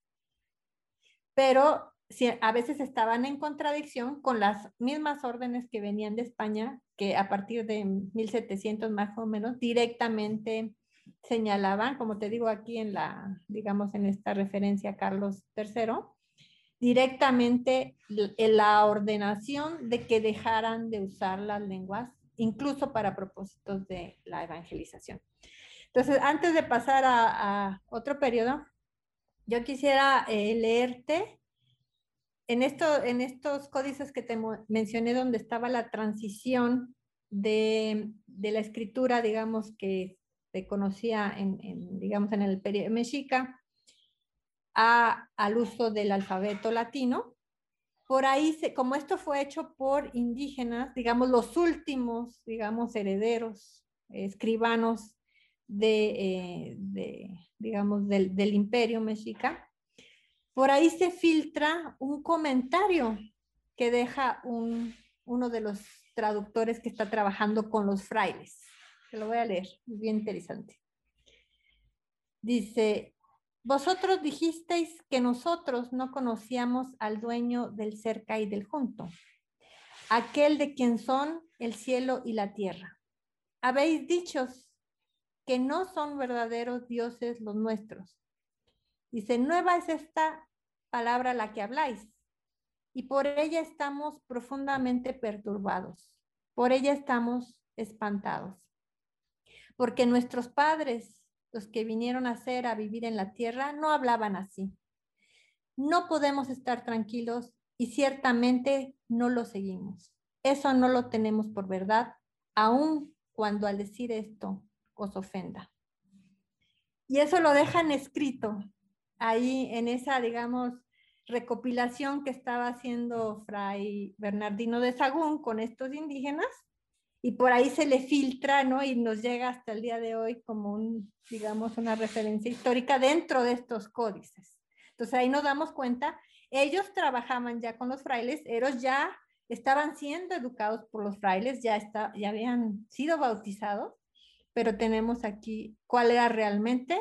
Pero a veces estaban en contradicción con las mismas órdenes que venían de España, que a partir de 1700 más o menos directamente señalaban, como te digo aquí en la, digamos, en esta referencia a Carlos III, directamente en la ordenación de que dejaran de usar las lenguas, incluso para propósitos de la evangelización. Entonces, antes de pasar a, otro periodo, yo quisiera eh, leerte en, esto, en estos códices que te mencioné, donde estaba la transición de, de la escritura, digamos, que se conocía en, digamos, en el periodo mexica, a, al uso del alfabeto latino. Por ahí, se, como esto fue hecho por indígenas, digamos, los últimos, digamos, herederos, escribanos de, eh, de digamos, del, del, imperio mexica, por ahí se filtra un comentario que deja un, uno de los traductores que está trabajando con los frailes lo voy a leer, es bien interesante. Dice, vosotros dijisteis que nosotros no conocíamos al dueño del cerca y del junto, aquel de quien son el cielo y la tierra. Habéis dicho que no son verdaderos dioses los nuestros. Dice, nueva es esta palabra la que habláis, y por ella estamos profundamente perturbados, por ella estamos espantados porque nuestros padres los que vinieron a ser, a vivir en la tierra, no hablaban así. No podemos estar tranquilos y ciertamente no lo seguimos. Eso no lo tenemos por verdad, aun cuando al decir esto os ofenda. Y eso lo dejan escrito ahí en esa, digamos, recopilación que estaba haciendo Fray Bernardino de Sagún con estos indígenas y por ahí se le filtra, ¿no? Y nos llega hasta el día de hoy como un, digamos, una referencia histórica dentro de estos códices. Entonces ahí nos damos cuenta, ellos trabajaban ya con los frailes, ellos ya estaban siendo educados por los frailes, ya, está, ya habían sido bautizados, pero tenemos aquí cuál era realmente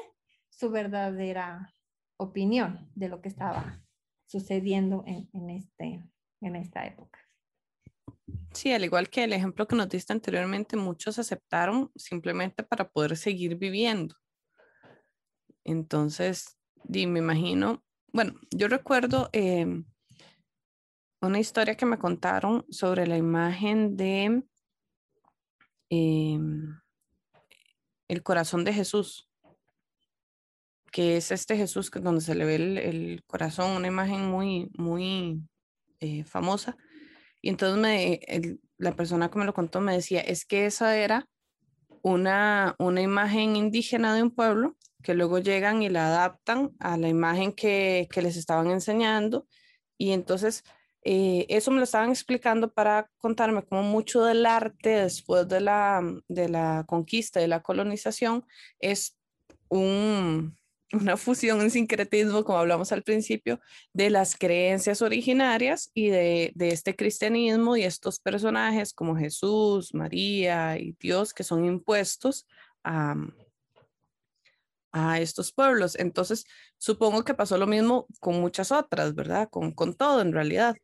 su verdadera opinión de lo que estaba sucediendo en, en, este, en esta época.
Sí, al igual que el ejemplo que nos diste anteriormente, muchos aceptaron simplemente para poder seguir viviendo. Entonces, y me imagino, bueno, yo recuerdo em, una historia que me contaron sobre la imagen de em, el corazón de Jesús, que es este Jesús donde se le ve el, corazón, una imagen muy, muy eh, famosa. Y entonces me, la persona que me lo contó me decía, es que esa era una, una imagen indígena de un pueblo que luego llegan y la adaptan a la imagen que, que les estaban enseñando. Y entonces eh, eso me lo estaban explicando para contarme cómo mucho del arte después de la, de la conquista, de la colonización, es un, una fusión, un sincretismo, como hablamos al principio, de las creencias originarias y de, de, este cristianismo y estos personajes como Jesús, María y Dios que son impuestos a, a estos pueblos. Entonces, supongo que pasó lo mismo con muchas otras, ¿verdad? Con, con todo en realidad.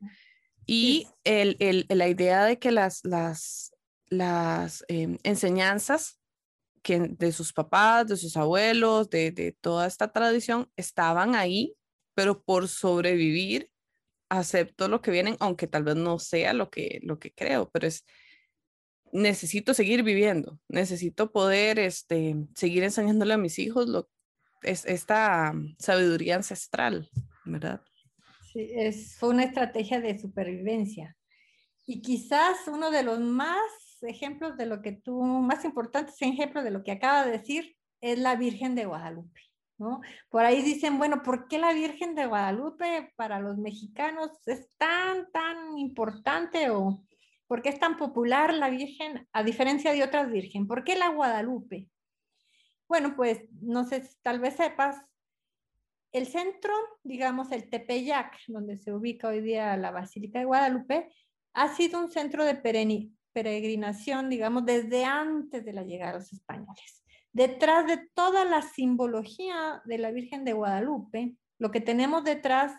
Y el, el, la idea de que las, las, las em, enseñanzas que de sus papás, de sus abuelos, de, de toda esta tradición, estaban ahí, pero por sobrevivir, acepto lo que vienen, aunque tal vez no sea lo que, lo que creo, pero es, necesito seguir viviendo, necesito poder este, seguir enseñándole a mis hijos lo, es, esta sabiduría ancestral, ¿verdad?
Sí, es, fue una estrategia de supervivencia. Y quizás uno de los más ejemplos de lo que tú, más importantes ejemplos de lo que acaba de decir, es la Virgen de Guadalupe. ¿no? Por ahí dicen, bueno, ¿por qué la Virgen de Guadalupe para los mexicanos es tan, tan importante o ¿Por qué es tan popular la Virgen a diferencia de otras Virgen? ¿Por qué la Guadalupe? Bueno, pues no sé, tal vez sepas, el centro, digamos el Tepeyac, donde se ubica hoy día la Basílica de Guadalupe, ha sido un centro de peregrinación, digamos, desde antes de la llegada de los españoles. Detrás de toda la simbología de la Virgen de Guadalupe, lo que tenemos detrás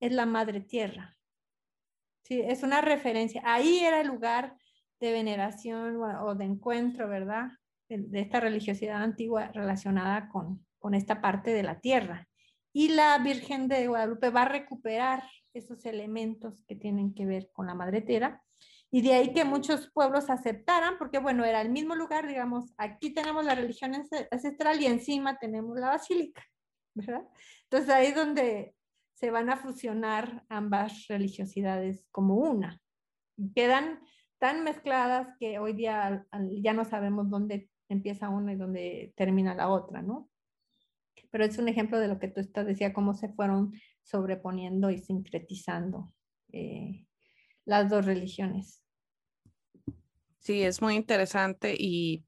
es la Madre Tierra, Sí, es una referencia. Ahí era el lugar de veneración o de encuentro, ¿verdad? De, esta religiosidad antigua relacionada con, con esta parte de la tierra. Y la Virgen de Guadalupe va a recuperar esos elementos que tienen que ver con la Madre Tierra. Y de ahí que muchos pueblos aceptaran, porque bueno, era el mismo lugar, digamos, aquí tenemos la religión ancestral y encima tenemos la basílica, ¿verdad? Entonces ahí es donde se van a fusionar ambas religiosidades como una. Quedan tan mezcladas que hoy día ya no sabemos dónde empieza una y dónde termina la otra, ¿no? Pero es un ejemplo de lo que tú estás decía, cómo se fueron sobreponiendo y sincretizando eh, las dos religiones.
Sí, es muy interesante y,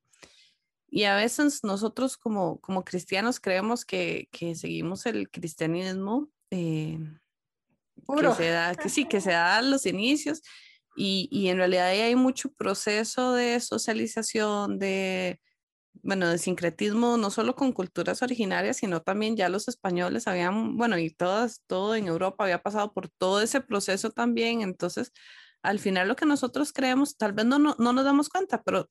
y a veces nosotros como, como cristianos creemos que, que seguimos el cristianismo eh, que, se da, que sí, que se da a los inicios y, y, en realidad hay mucho proceso de socialización, de, bueno, de sincretismo, no solo con culturas originarias, sino también ya los españoles habían, bueno, y todas, todo en Europa había pasado por todo ese proceso también, entonces al final lo que nosotros creemos, tal vez no, no, no nos damos cuenta, pero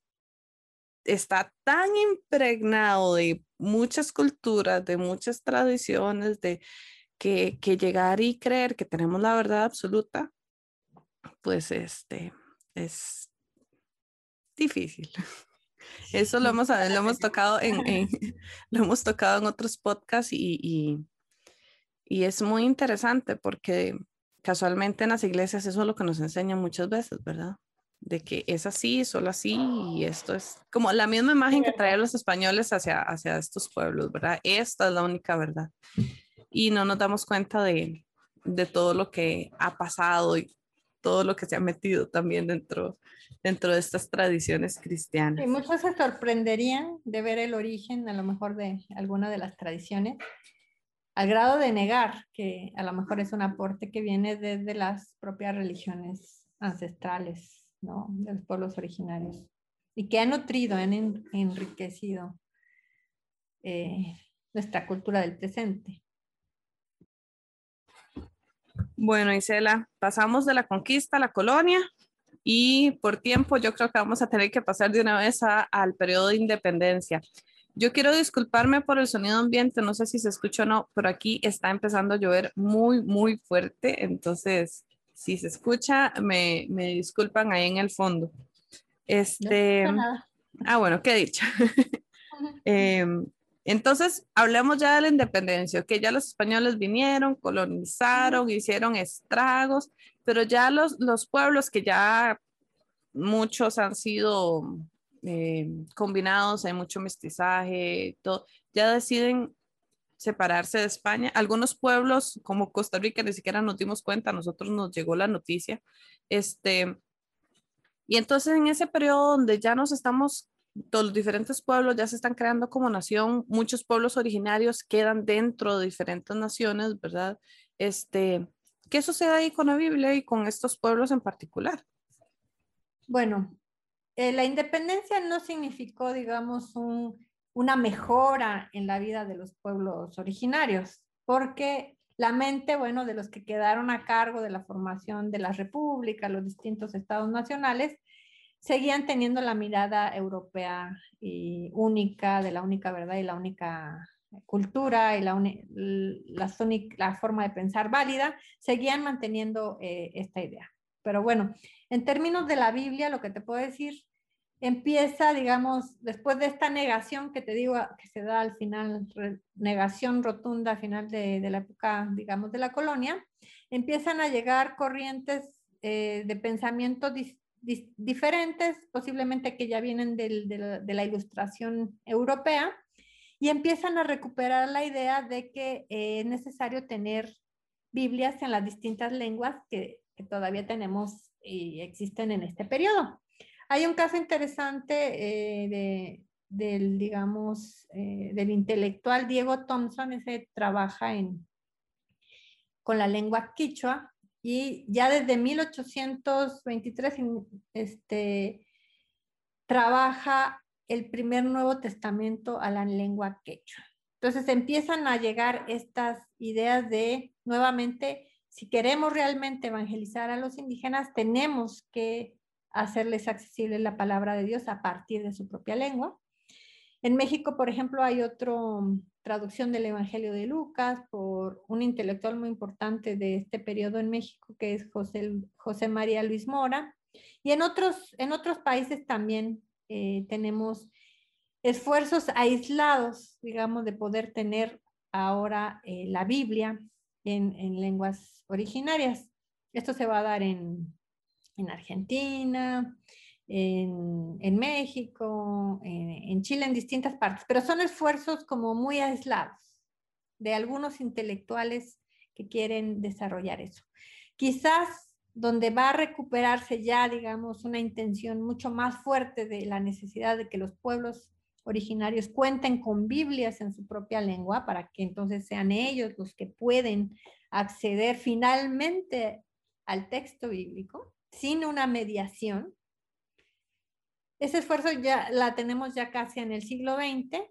está tan impregnado de muchas culturas, de muchas tradiciones, de, que, llegar y creer que tenemos la verdad absoluta, pues este, es difícil. Eso lo hemos, lo hemos tocado en, lo hemos tocado en otros podcasts y, y, y, es muy interesante porque casualmente en las iglesias eso es lo que nos enseñan muchas veces, ¿verdad? De que es así, solo así, y esto es como la misma imagen que traen los españoles hacia, hacia estos pueblos, ¿verdad? Esta es la única verdad. Y no nos damos cuenta de, de todo lo que ha pasado y todo lo que se ha metido también dentro, dentro de estas tradiciones cristianas.
Y muchos se sorprenderían de ver el origen a lo mejor de alguna de las tradiciones, al grado de negar que a lo mejor es un aporte que viene desde las propias religiones ancestrales, ¿no? De los pueblos originarios, y que ha nutrido, han enriquecido eh, nuestra cultura del presente.
Bueno, Isela, pasamos de la conquista a la colonia y por tiempo yo creo que vamos a tener que pasar de una vez al periodo de independencia. Yo quiero disculparme por el sonido ambiente, no sé si se escucha o no, pero aquí está empezando a llover muy, muy fuerte, entonces si se escucha, me, me disculpan ahí en el fondo. Este, ah, bueno, qué dicha. Entonces, hablemos ya de la independencia, que ya los españoles vinieron, colonizaron, hicieron estragos, pero ya los, los pueblos que ya muchos han sido eh, combinados, hay mucho mestizaje, todo, ya deciden separarse de España. Algunos pueblos como Costa Rica ni siquiera nos dimos cuenta, nosotros nos llegó la noticia. Este, y entonces en ese periodo donde ya nos estamos todos los diferentes pueblos ya se están creando como nación, muchos pueblos originarios quedan dentro de diferentes naciones, ¿verdad? Este, ¿Qué sucede ahí con la Biblia y con estos pueblos en particular?
Bueno, eh, la independencia no significó, digamos, una mejora en la vida de los pueblos originarios, porque la mente, bueno, de los que quedaron a cargo de la formación de la república, los distintos estados nacionales, seguían teniendo la mirada europea y única, de la única verdad y la única cultura y la, la, forma de pensar válida, seguían manteniendo eh, esta idea. Pero bueno, en términos de la Biblia, lo que te puedo decir, empieza, digamos, después de esta negación que te digo que se da al final, negación rotunda al final de, la época, digamos, de la colonia, empiezan a llegar corrientes eh, de pensamiento diferentes, posiblemente que ya vienen de, la, ilustración europea, y empiezan a recuperar la idea de que eh, es necesario tener Biblias en las distintas lenguas que, todavía tenemos y existen en este periodo. Hay un caso interesante eh, del, digamos, eh, del intelectual Diego Thompson, ese trabaja en, con la lengua quichua, y ya desde 1823 este, trabaja el primer Nuevo Testamento a la lengua quechua. Entonces empiezan a llegar estas ideas de, nuevamente, si queremos realmente evangelizar a los indígenas, tenemos que hacerles accesible la palabra de Dios a partir de su propia lengua. En México, por ejemplo, hay otro traducción del Evangelio de Lucas por un intelectual muy importante de este periodo en México, que es José, José María Luis Mora. Y en otros, en otros países también eh, tenemos esfuerzos aislados, digamos, de poder tener ahora eh, la Biblia en, en, lenguas originarias. Esto se va a dar en, en Argentina, en, México, en, Chile, en distintas partes, pero son esfuerzos como muy aislados de algunos intelectuales que quieren desarrollar eso. Quizás donde va a recuperarse ya, digamos, una intención mucho más fuerte de la necesidad de que los pueblos originarios cuenten con Biblias en su propia lengua para que entonces sean ellos los que pueden acceder finalmente al texto bíblico sin una mediación, ese esfuerzo ya la tenemos ya casi en el siglo XX.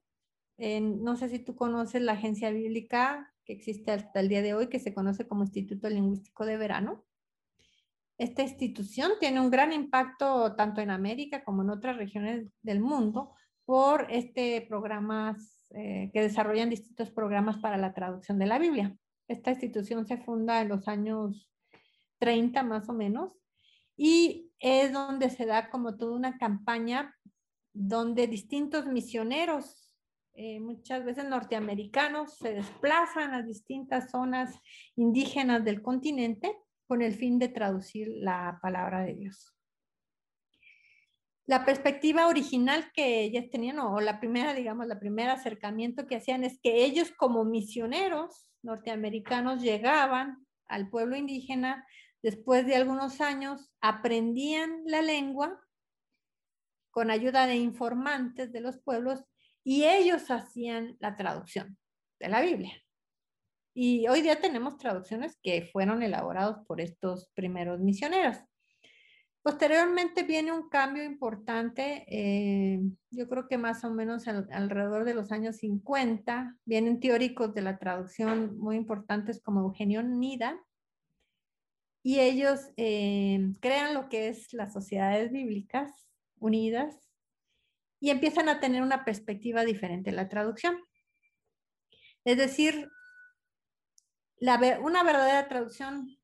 no sé si tú conoces la agencia bíblica que existe hasta el día de hoy, que se conoce como Instituto Lingüístico de Verano. Esta institución tiene un gran impacto tanto en América como en otras regiones del mundo por este programas eh, que desarrollan distintos programas para la traducción de la Biblia. Esta institución se funda en los años 30 más o menos y es donde se da como toda una campaña donde distintos misioneros, eh, muchas veces norteamericanos, se desplazan a distintas zonas indígenas del continente con el fin de traducir la palabra de Dios. La perspectiva original que ellas tenían, o la primera, digamos, la primera acercamiento que hacían es que ellos como misioneros norteamericanos llegaban al pueblo indígena, después de algunos años aprendían la lengua con ayuda de informantes de los pueblos y ellos hacían la traducción de la Biblia. Y hoy día tenemos traducciones que fueron elaboradas por estos primeros misioneros. Posteriormente viene un cambio importante, eh, yo creo que más o menos alrededor de los años 50, vienen teóricos de la traducción muy importantes como Eugenio Nida, y ellos eh, crean lo que es las sociedades bíblicas unidas y empiezan a tener una perspectiva diferente en la traducción. Es decir, una verdadera traducción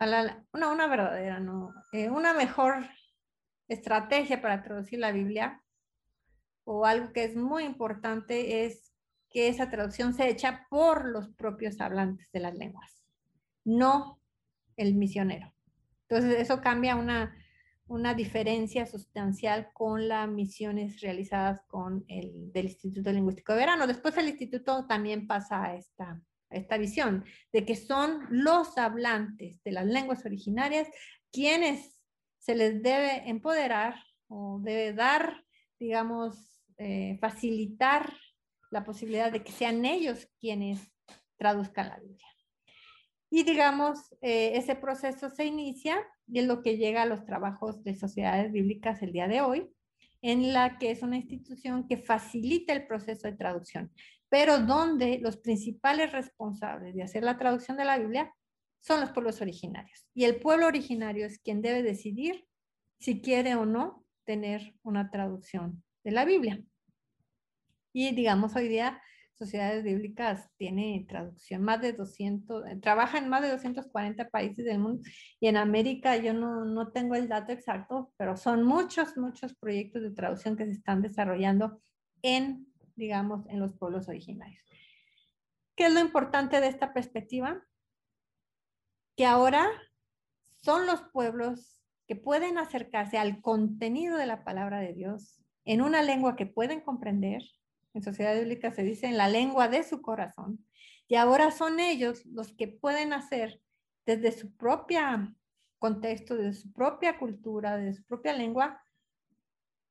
una, una verdadera, no, eh, una mejor estrategia para traducir la Biblia o algo que es muy importante es que esa traducción se echa por los propios hablantes de las lenguas, no el misionero. Entonces eso cambia una, una diferencia sustancial con las misiones realizadas con el del Instituto Lingüístico de Verano. Después el instituto también pasa a esta, esta visión de que son los hablantes de las lenguas originarias quienes se les debe empoderar o debe dar, digamos, eh, facilitar la posibilidad de que sean ellos quienes traduzcan la Biblia. Y digamos, eh, ese proceso se inicia y es lo que llega a los trabajos de sociedades bíblicas el día de hoy, en la que es una institución que facilita el proceso de traducción pero donde los principales responsables de hacer la traducción de la Biblia son los pueblos originarios. Y el pueblo originario es quien debe decidir si quiere o no tener una traducción de la Biblia. Y digamos, hoy día Sociedades Bíblicas tiene traducción más de 200, eh, trabaja en más de 240 países del mundo y en América yo no, no tengo el dato exacto, pero son muchos, muchos proyectos de traducción que se están desarrollando en digamos, en los pueblos originarios. ¿Qué es lo importante de esta perspectiva? Que ahora son los pueblos que pueden acercarse al contenido de la palabra de Dios en una lengua que pueden comprender. En sociedad bíblica se dice en la lengua de su corazón. Y ahora son ellos los que pueden hacer desde su propia contexto, desde su propia cultura, desde su propia lengua,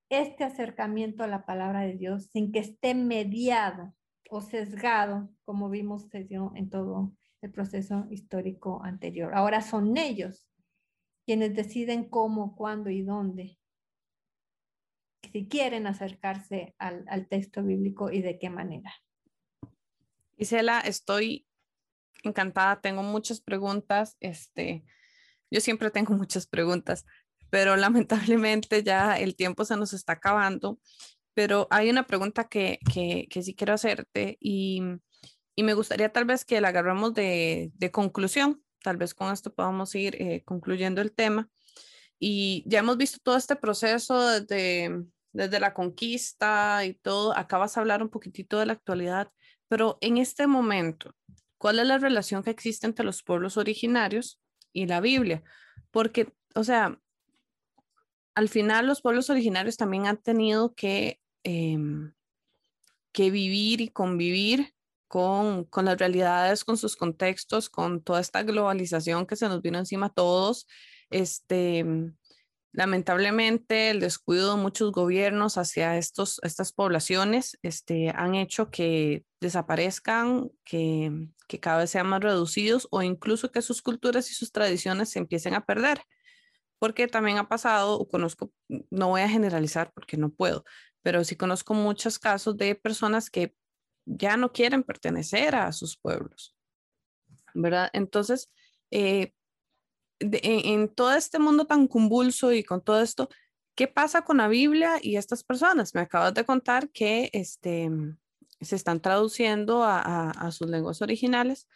este acercamiento a la palabra de Dios sin que esté mediado o sesgado, como vimos se en todo el proceso histórico anterior. Ahora son ellos quienes deciden cómo, cuándo y dónde, si quieren acercarse al, al texto bíblico y de qué manera.
Isela, estoy encantada, tengo muchas preguntas, este, yo siempre tengo muchas preguntas, pero lamentablemente ya el tiempo se nos está acabando. Pero hay una pregunta que, que, que sí quiero hacerte y, y, me gustaría tal vez que la agarramos de, de conclusión. Tal vez con esto podamos ir eh, concluyendo el tema. Y ya hemos visto todo este proceso desde, desde la conquista y todo. Acabas de hablar un poquitito de la actualidad, pero en este momento, ¿cuál es la relación que existe entre los pueblos originarios y la Biblia? Porque, o sea, al final los pueblos originarios también han tenido que, em, vivir y convivir con, con, las realidades, con sus contextos, con toda esta globalización que se nos vino encima a todos. Este, lamentablemente, el descuido de muchos gobiernos hacia estos, estas poblaciones este, han hecho que desaparezcan, que, que cada vez sean más reducidos o incluso que sus culturas y sus tradiciones se empiecen a perder porque también ha pasado, o conozco, no voy a generalizar porque no puedo, pero sí conozco muchos casos de personas que ya no quieren pertenecer a sus pueblos, ¿verdad? Entonces, eh, en, todo este mundo tan convulso y con todo esto, ¿qué pasa con la Biblia y estas personas? Me acabas de contar que este, se están traduciendo a sus lenguas originales,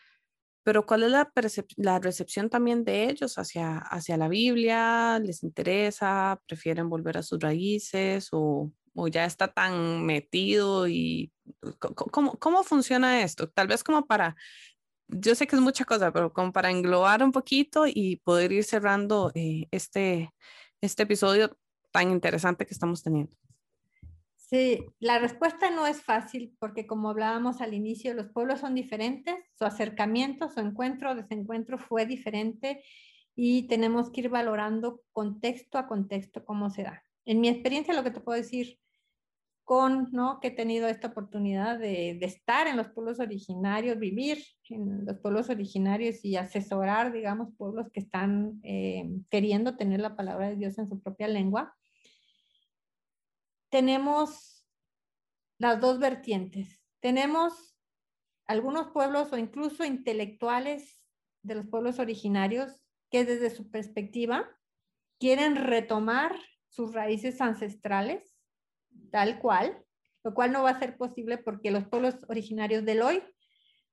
pero ¿cuál es la, la recepción también de ellos hacia, hacia la Biblia? ¿Les interesa? ¿Prefieren volver a sus raíces? ¿O, o ya está tan metido y ¿cómo, cómo funciona esto? Tal vez como para, yo sé que es mucha cosa, pero como para englobar un poquito y poder ir cerrando eh, este, este episodio tan interesante que estamos teniendo.
Sí, la respuesta no es fácil porque como hablábamos al inicio, los pueblos son diferentes, su acercamiento, su encuentro, desencuentro fue diferente y tenemos que ir valorando contexto a contexto cómo se da. En mi experiencia, lo que te puedo decir con, ¿no? Que he tenido esta oportunidad de, de estar en los pueblos originarios, vivir en los pueblos originarios y asesorar, digamos, pueblos que están eh, queriendo tener la palabra de Dios en su propia lengua tenemos las dos vertientes. Tenemos algunos pueblos o incluso intelectuales de los pueblos originarios que desde su perspectiva quieren retomar sus raíces ancestrales tal cual, lo cual no va a ser posible porque los pueblos originarios del hoy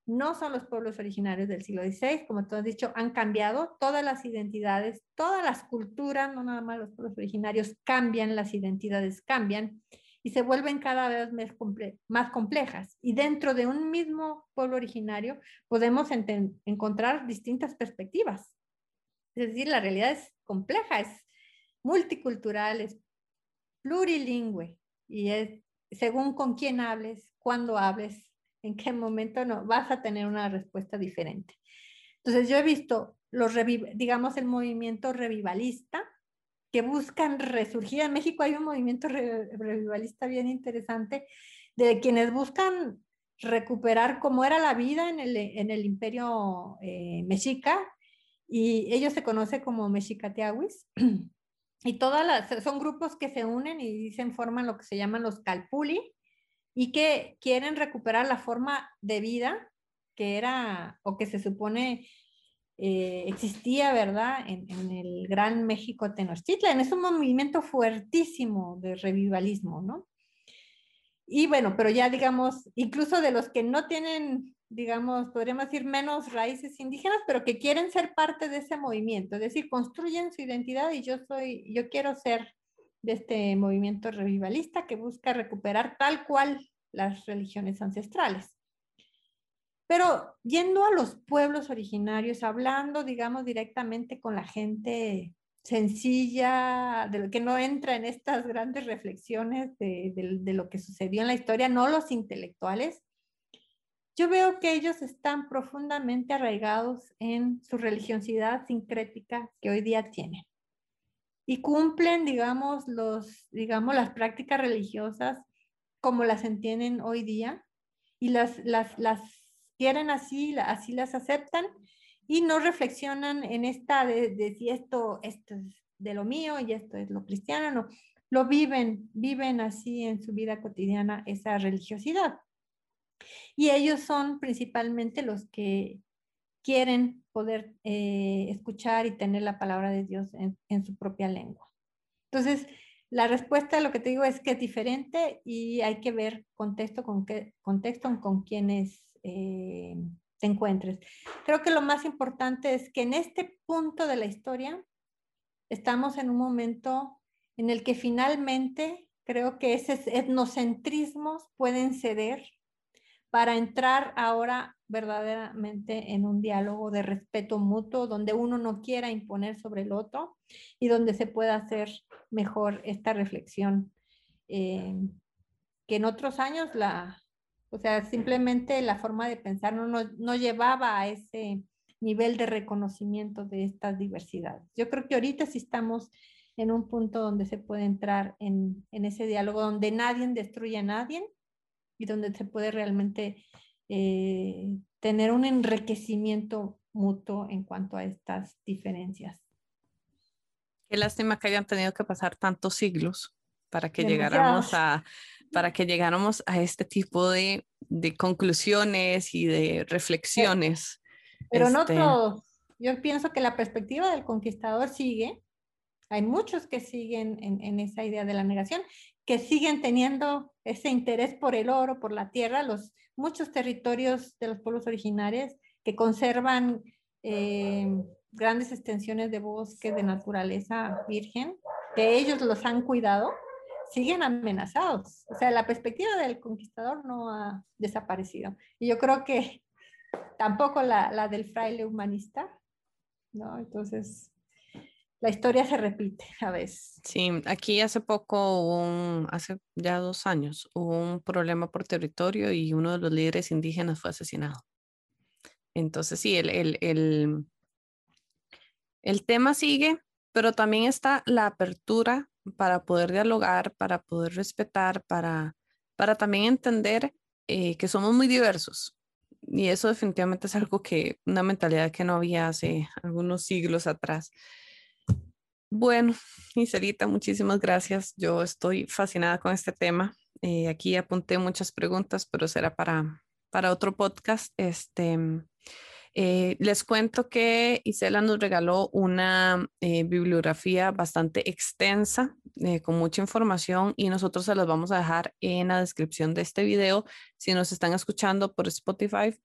no son los pueblos originarios del siglo XVI, como tú has dicho, han cambiado todas las identidades, todas las culturas, no nada más los pueblos originarios, cambian, las identidades cambian y se vuelven cada vez más, más complejas. Y dentro de un mismo pueblo originario podemos encontrar distintas perspectivas. Es decir, la realidad es compleja, es multicultural, es plurilingüe y es según con quién hables, cuándo hables, en qué momento no, vas a tener una respuesta diferente. Entonces yo he visto los, digamos, el movimiento revivalista que buscan resurgir. En México hay un movimiento revivalista bien interesante de quienes buscan recuperar cómo era la vida en el, en el imperio eh, mexica y ellos se conocen como mexicateahuis y todas las, son grupos que se unen y dicen forman lo que se llaman los calpuli y que quieren recuperar la forma de vida que era o que se supone eh, existía, ¿verdad? En, el Gran México Tenochtitlan. Es un movimiento fuertísimo de revivalismo, ¿no? Y bueno, pero ya digamos, incluso de los que no tienen, digamos, podríamos decir menos raíces indígenas, pero que quieren ser parte de ese movimiento, es decir, construyen su identidad y yo soy, yo quiero ser de este movimiento revivalista que busca recuperar tal cual las religiones ancestrales. Pero yendo a los pueblos originarios, hablando, digamos, directamente con la gente sencilla, de lo que no entra en estas grandes reflexiones de, lo que sucedió en la historia, no los intelectuales, yo veo que ellos están profundamente arraigados en su religiosidad sincrética que hoy día tienen y cumplen, digamos, los, digamos, las prácticas religiosas como las entienden hoy día y las, las, las quieren así, así las aceptan y no reflexionan en esta de, si esto, esto es de lo mío y esto es lo cristiano, no, lo viven, viven así en su vida cotidiana esa religiosidad. Y ellos son principalmente los que quieren poder eh, escuchar y tener la palabra de Dios en, su propia lengua. Entonces, la respuesta, lo que te digo, es que es diferente y hay que ver contexto con qué contexto con quienes eh, te encuentres. Creo que lo más importante es que en este punto de la historia estamos en un momento en el que finalmente creo que esos etnocentrismos pueden ceder para entrar ahora verdaderamente en un diálogo de respeto mutuo, donde uno no quiera imponer sobre el otro y donde se pueda hacer mejor esta reflexión. Eh, que en otros años la, o sea, simplemente la forma de pensar no, no, llevaba a ese nivel de reconocimiento de estas diversidades. Yo creo que ahorita sí estamos en un punto donde se puede entrar en, en ese diálogo, donde nadie destruye a nadie, y donde se puede realmente eh, tener un enriquecimiento mutuo en cuanto a estas diferencias.
Qué lástima que hayan tenido que pasar tantos siglos para que llegáramos a para que llegáramos a este tipo de, de conclusiones y de reflexiones.
Pero no este todos. Yo pienso que la perspectiva del conquistador sigue. Hay muchos que siguen en, en esa idea de la negación que siguen teniendo ese interés por el oro, por la tierra, los muchos territorios de los pueblos originarios que conservan eh, grandes extensiones de bosque de naturaleza virgen, que ellos los han cuidado, siguen amenazados. O sea, la perspectiva del conquistador no ha desaparecido. Y yo creo que tampoco la, la del fraile humanista, ¿no? Entonces, la historia se repite a veces.
Sí, aquí hace poco, un, hace ya dos años, hubo un problema por territorio y uno de los líderes indígenas fue asesinado. Entonces, sí, el, el, el, el tema sigue, pero también está la apertura para poder dialogar, para poder respetar, para, para también entender eh, que somos muy diversos. Y eso definitivamente es algo que, una mentalidad que no había hace algunos siglos atrás. Bueno, Iselita, muchísimas gracias. Yo estoy fascinada con este tema. Eh, aquí apunté muchas preguntas, pero será para, para otro podcast. Este, eh, les cuento que Isela nos regaló una eh, bibliografía bastante extensa, con mucha información, y nosotros se las vamos a dejar en la descripción de este video. Si nos están escuchando por Spotify,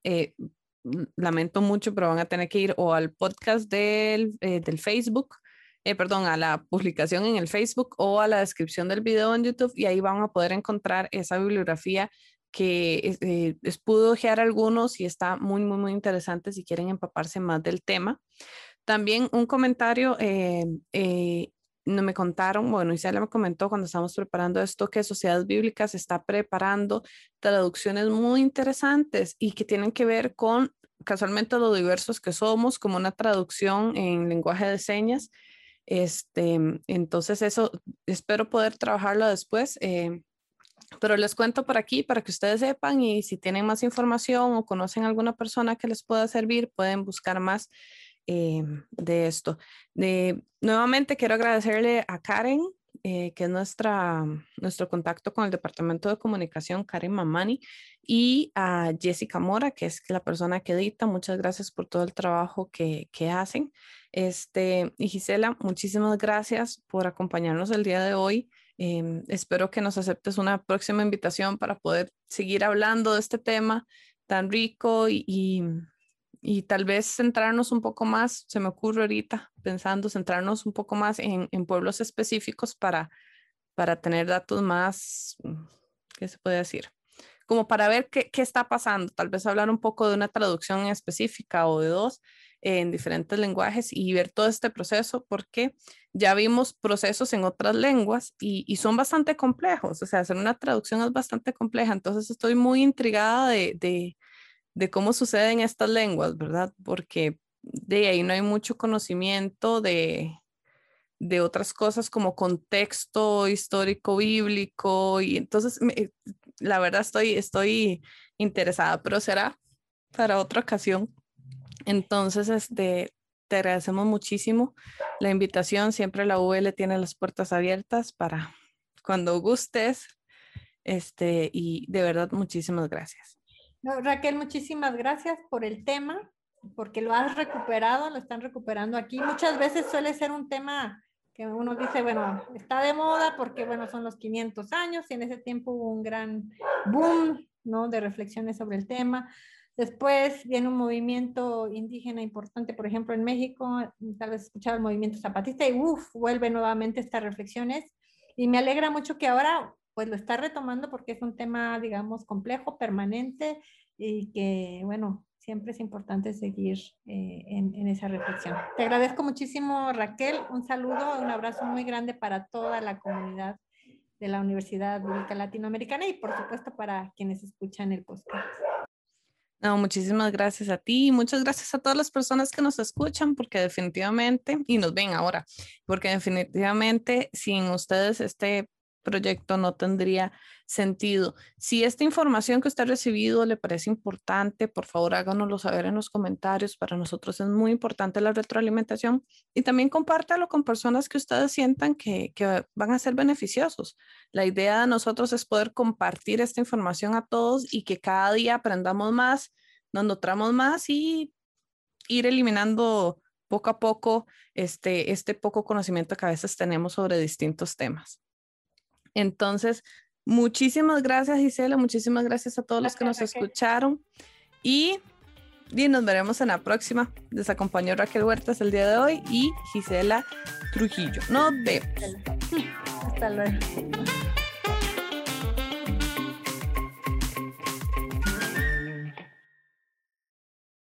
lamento mucho, pero van a tener que ir o al podcast del, del Facebook eh, perdón, a la publicación en el Facebook o a la descripción del video en YouTube y ahí van a poder encontrar esa bibliografía que eh, les pudo ojear algunos y está muy, muy, muy interesante si quieren empaparse más del tema. También un comentario, eh, no me contaron, bueno, Isabel me comentó cuando estábamos preparando esto que Sociedades Bíblicas está preparando traducciones muy interesantes y que tienen que ver con casualmente lo diversos que somos, como una traducción en lenguaje de señas este, entonces eso espero poder trabajarlo después. Eh, pero les cuento por aquí para que ustedes sepan y si tienen más información o conocen alguna persona que les pueda servir, pueden buscar más eh, de esto. De, nuevamente quiero agradecerle a Karen, eh, que es nuestra, nuestro contacto con el Departamento de Comunicación, Karen Mamani, y a Jessica Mora, que es la persona que edita. Muchas gracias por todo el trabajo que, que hacen. Este, y Gisela, muchísimas gracias por acompañarnos el día de hoy. Em, espero que nos aceptes una próxima invitación para poder seguir hablando de este tema tan rico y, y, tal vez centrarnos un poco más, se me ocurre ahorita pensando, centrarnos un poco más en, en pueblos específicos para, para tener datos más, ¿qué se puede decir? Como para ver qué, qué está pasando, tal vez hablar un poco de una traducción específica o de dos en diferentes lenguajes y ver todo este proceso porque ya vimos procesos en otras lenguas y, son bastante complejos, o sea, hacer una traducción es bastante compleja, entonces estoy muy intrigada de, cómo sucede en estas lenguas, ¿verdad? Porque de ahí no hay mucho conocimiento de, de otras cosas como contexto histórico bíblico y entonces la verdad estoy, estoy interesada, pero será para otra ocasión. Entonces, este, te agradecemos muchísimo la invitación. Siempre la UL tiene las puertas abiertas para cuando gustes. Este, y de verdad, muchísimas gracias.
Raquel, muchísimas gracias por el tema, porque lo has recuperado, lo están recuperando aquí. Muchas veces suele ser un tema que uno dice, bueno, está de moda porque, bueno, son los 500 años y en ese tiempo hubo un gran boom, ¿no? De reflexiones sobre el tema. Después viene un movimiento indígena importante, por ejemplo, en México, tal vez escuchado el movimiento zapatista y uff, vuelve nuevamente estas reflexiones. Y me alegra mucho que ahora pues lo está retomando porque es un tema, digamos, complejo, permanente y que, bueno, siempre es importante seguir eh, en, en, esa reflexión. Te agradezco muchísimo, Raquel. Un saludo, un abrazo muy grande para toda la comunidad de la Universidad Bíblica Latinoamericana y, por supuesto, para quienes escuchan el podcast.
No, muchísimas gracias a ti muchas gracias a todas las personas que nos escuchan porque definitivamente, y nos ven ahora, porque definitivamente sin ustedes este proyecto no tendría sentido. Si esta información que usted ha recibido le parece importante, por favor háganoslo saber en los comentarios. Para nosotros es muy importante la retroalimentación y también compártalo con personas que ustedes sientan que, que van a ser beneficiosos. La idea de nosotros es poder compartir esta información a todos y que cada día aprendamos más, nos nutramos más y ir eliminando poco a poco este, este poco conocimiento que a veces tenemos sobre distintos temas. Entonces, muchísimas gracias Gisela, muchísimas gracias a todos los que nos escucharon y, y, nos veremos en la próxima. Les acompañó Raquel Huertas el día de hoy y Gisela Trujillo. Nos vemos.
Hasta luego.